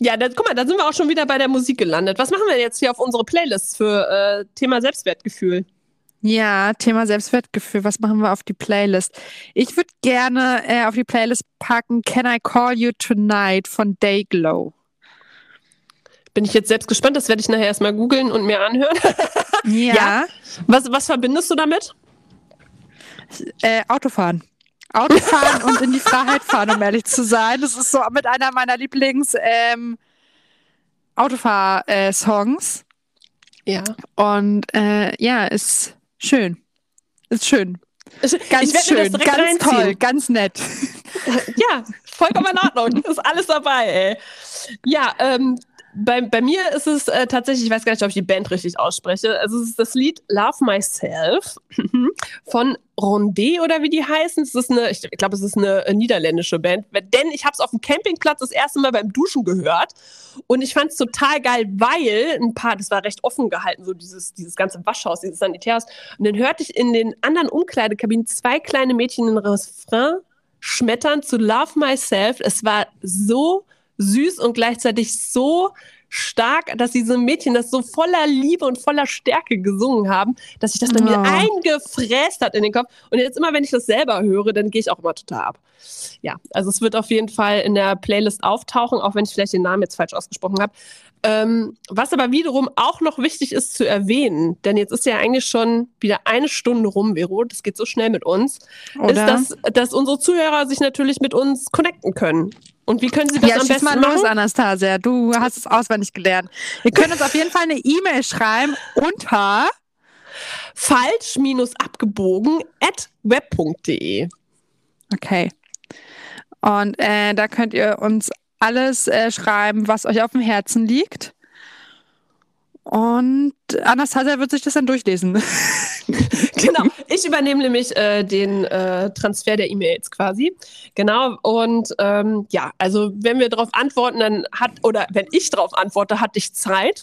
Ja, dann, guck mal, da sind wir auch schon wieder bei der Musik gelandet. Was machen wir jetzt hier auf unsere Playlists für äh, Thema Selbstwertgefühl? Ja, Thema Selbstwertgefühl. Was machen wir auf die Playlist? Ich würde gerne äh, auf die Playlist packen Can I Call You Tonight von Dayglow. Bin ich jetzt selbst gespannt, das werde ich nachher erstmal googeln und mir anhören. Ja. Ja. Was, was verbindest du damit? Äh, Autofahren. Autofahren und in die Freiheit fahren, um ehrlich zu sein. Das ist so mit einer meiner Lieblings ähm, Autofahr-Songs. Ja. Und äh, ja, ist schön. Ist schön. Ganz schön, ganz reinziehen. toll, ganz nett. Ja, vollkommen in Ordnung. Ist alles dabei, ey. Ja, ähm, bei, bei mir ist es äh, tatsächlich, ich weiß gar nicht, ob ich die Band richtig ausspreche. Also es ist das Lied Love Myself von Rondé oder wie die heißen. Es ist eine, ich glaube, es ist eine äh, niederländische Band. Denn ich habe es auf dem Campingplatz das erste Mal beim Duschen gehört und ich fand es total geil, weil ein paar, das war recht offen gehalten, so dieses, dieses ganze Waschhaus, dieses Sanitärhaus. Und dann hörte ich in den anderen Umkleidekabinen zwei kleine Mädchen in Refrain schmettern zu Love Myself. Es war so süß und gleichzeitig so stark, dass diese Mädchen das so voller Liebe und voller Stärke gesungen haben, dass sich das bei mir Oh. eingefräst hat in den Kopf. Und jetzt immer, wenn ich das selber höre, dann gehe ich auch immer total ab. Ja, also es wird auf jeden Fall in der Playlist auftauchen, auch wenn ich vielleicht den Namen jetzt falsch ausgesprochen habe. Ähm, was aber wiederum auch noch wichtig ist zu erwähnen, denn jetzt ist ja eigentlich schon wieder eine Stunde rum, Vero, das geht so schnell mit uns, Oder? ist, dass, dass unsere Zuhörer sich natürlich mit uns connecten können. Und wie können sie das ja, am besten mal machen? los, Anastasia. Du hast es auswendig gelernt. Ihr könnt uns auf jeden Fall eine E-Mail schreiben unter Falsch-abgebogen at web.de. Okay. Und äh, da könnt ihr uns alles äh, schreiben, was euch auf dem Herzen liegt. Und Anastasia wird sich das dann durchlesen. Genau, ich übernehme nämlich äh, den äh, Transfer der E-Mails quasi. Genau, und ähm, ja, also wenn wir darauf antworten, dann hat, oder wenn ich darauf antworte, hatte ich Zeit.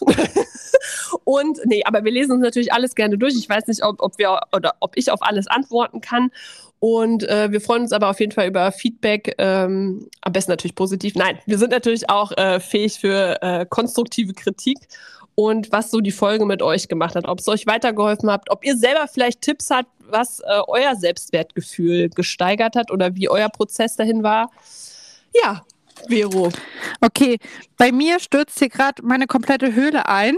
und nee, aber wir lesen uns natürlich alles gerne durch. Ich weiß nicht, ob, ob wir oder ob ich auf alles antworten kann. Und äh, wir freuen uns aber auf jeden Fall über Feedback, ähm, am besten natürlich positiv. Nein, wir sind natürlich auch äh, fähig für äh, konstruktive Kritik und was so die Folge mit euch gemacht hat, ob es euch weitergeholfen hat, ob ihr selber vielleicht Tipps habt, was äh, euer Selbstwertgefühl gesteigert hat oder wie euer Prozess dahin war. Ja, Vero. Okay, bei mir stürzt hier gerade meine komplette Höhle ein.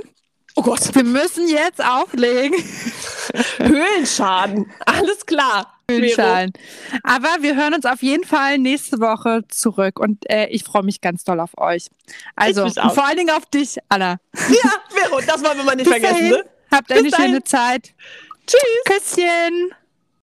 Oh Gott, Wir müssen jetzt auflegen. Höhlenschaden. Alles klar. Vero. Höhlenschalen. Aber wir hören uns auf jeden Fall nächste Woche zurück und äh, ich freue mich ganz doll auf euch. Also vor allen Dingen auf dich, Anna. Ja, Vero, das wollen wir mal nicht Bis vergessen. Ne? Habt Bis eine dahin. schöne Zeit. Tschüss. Küsschen.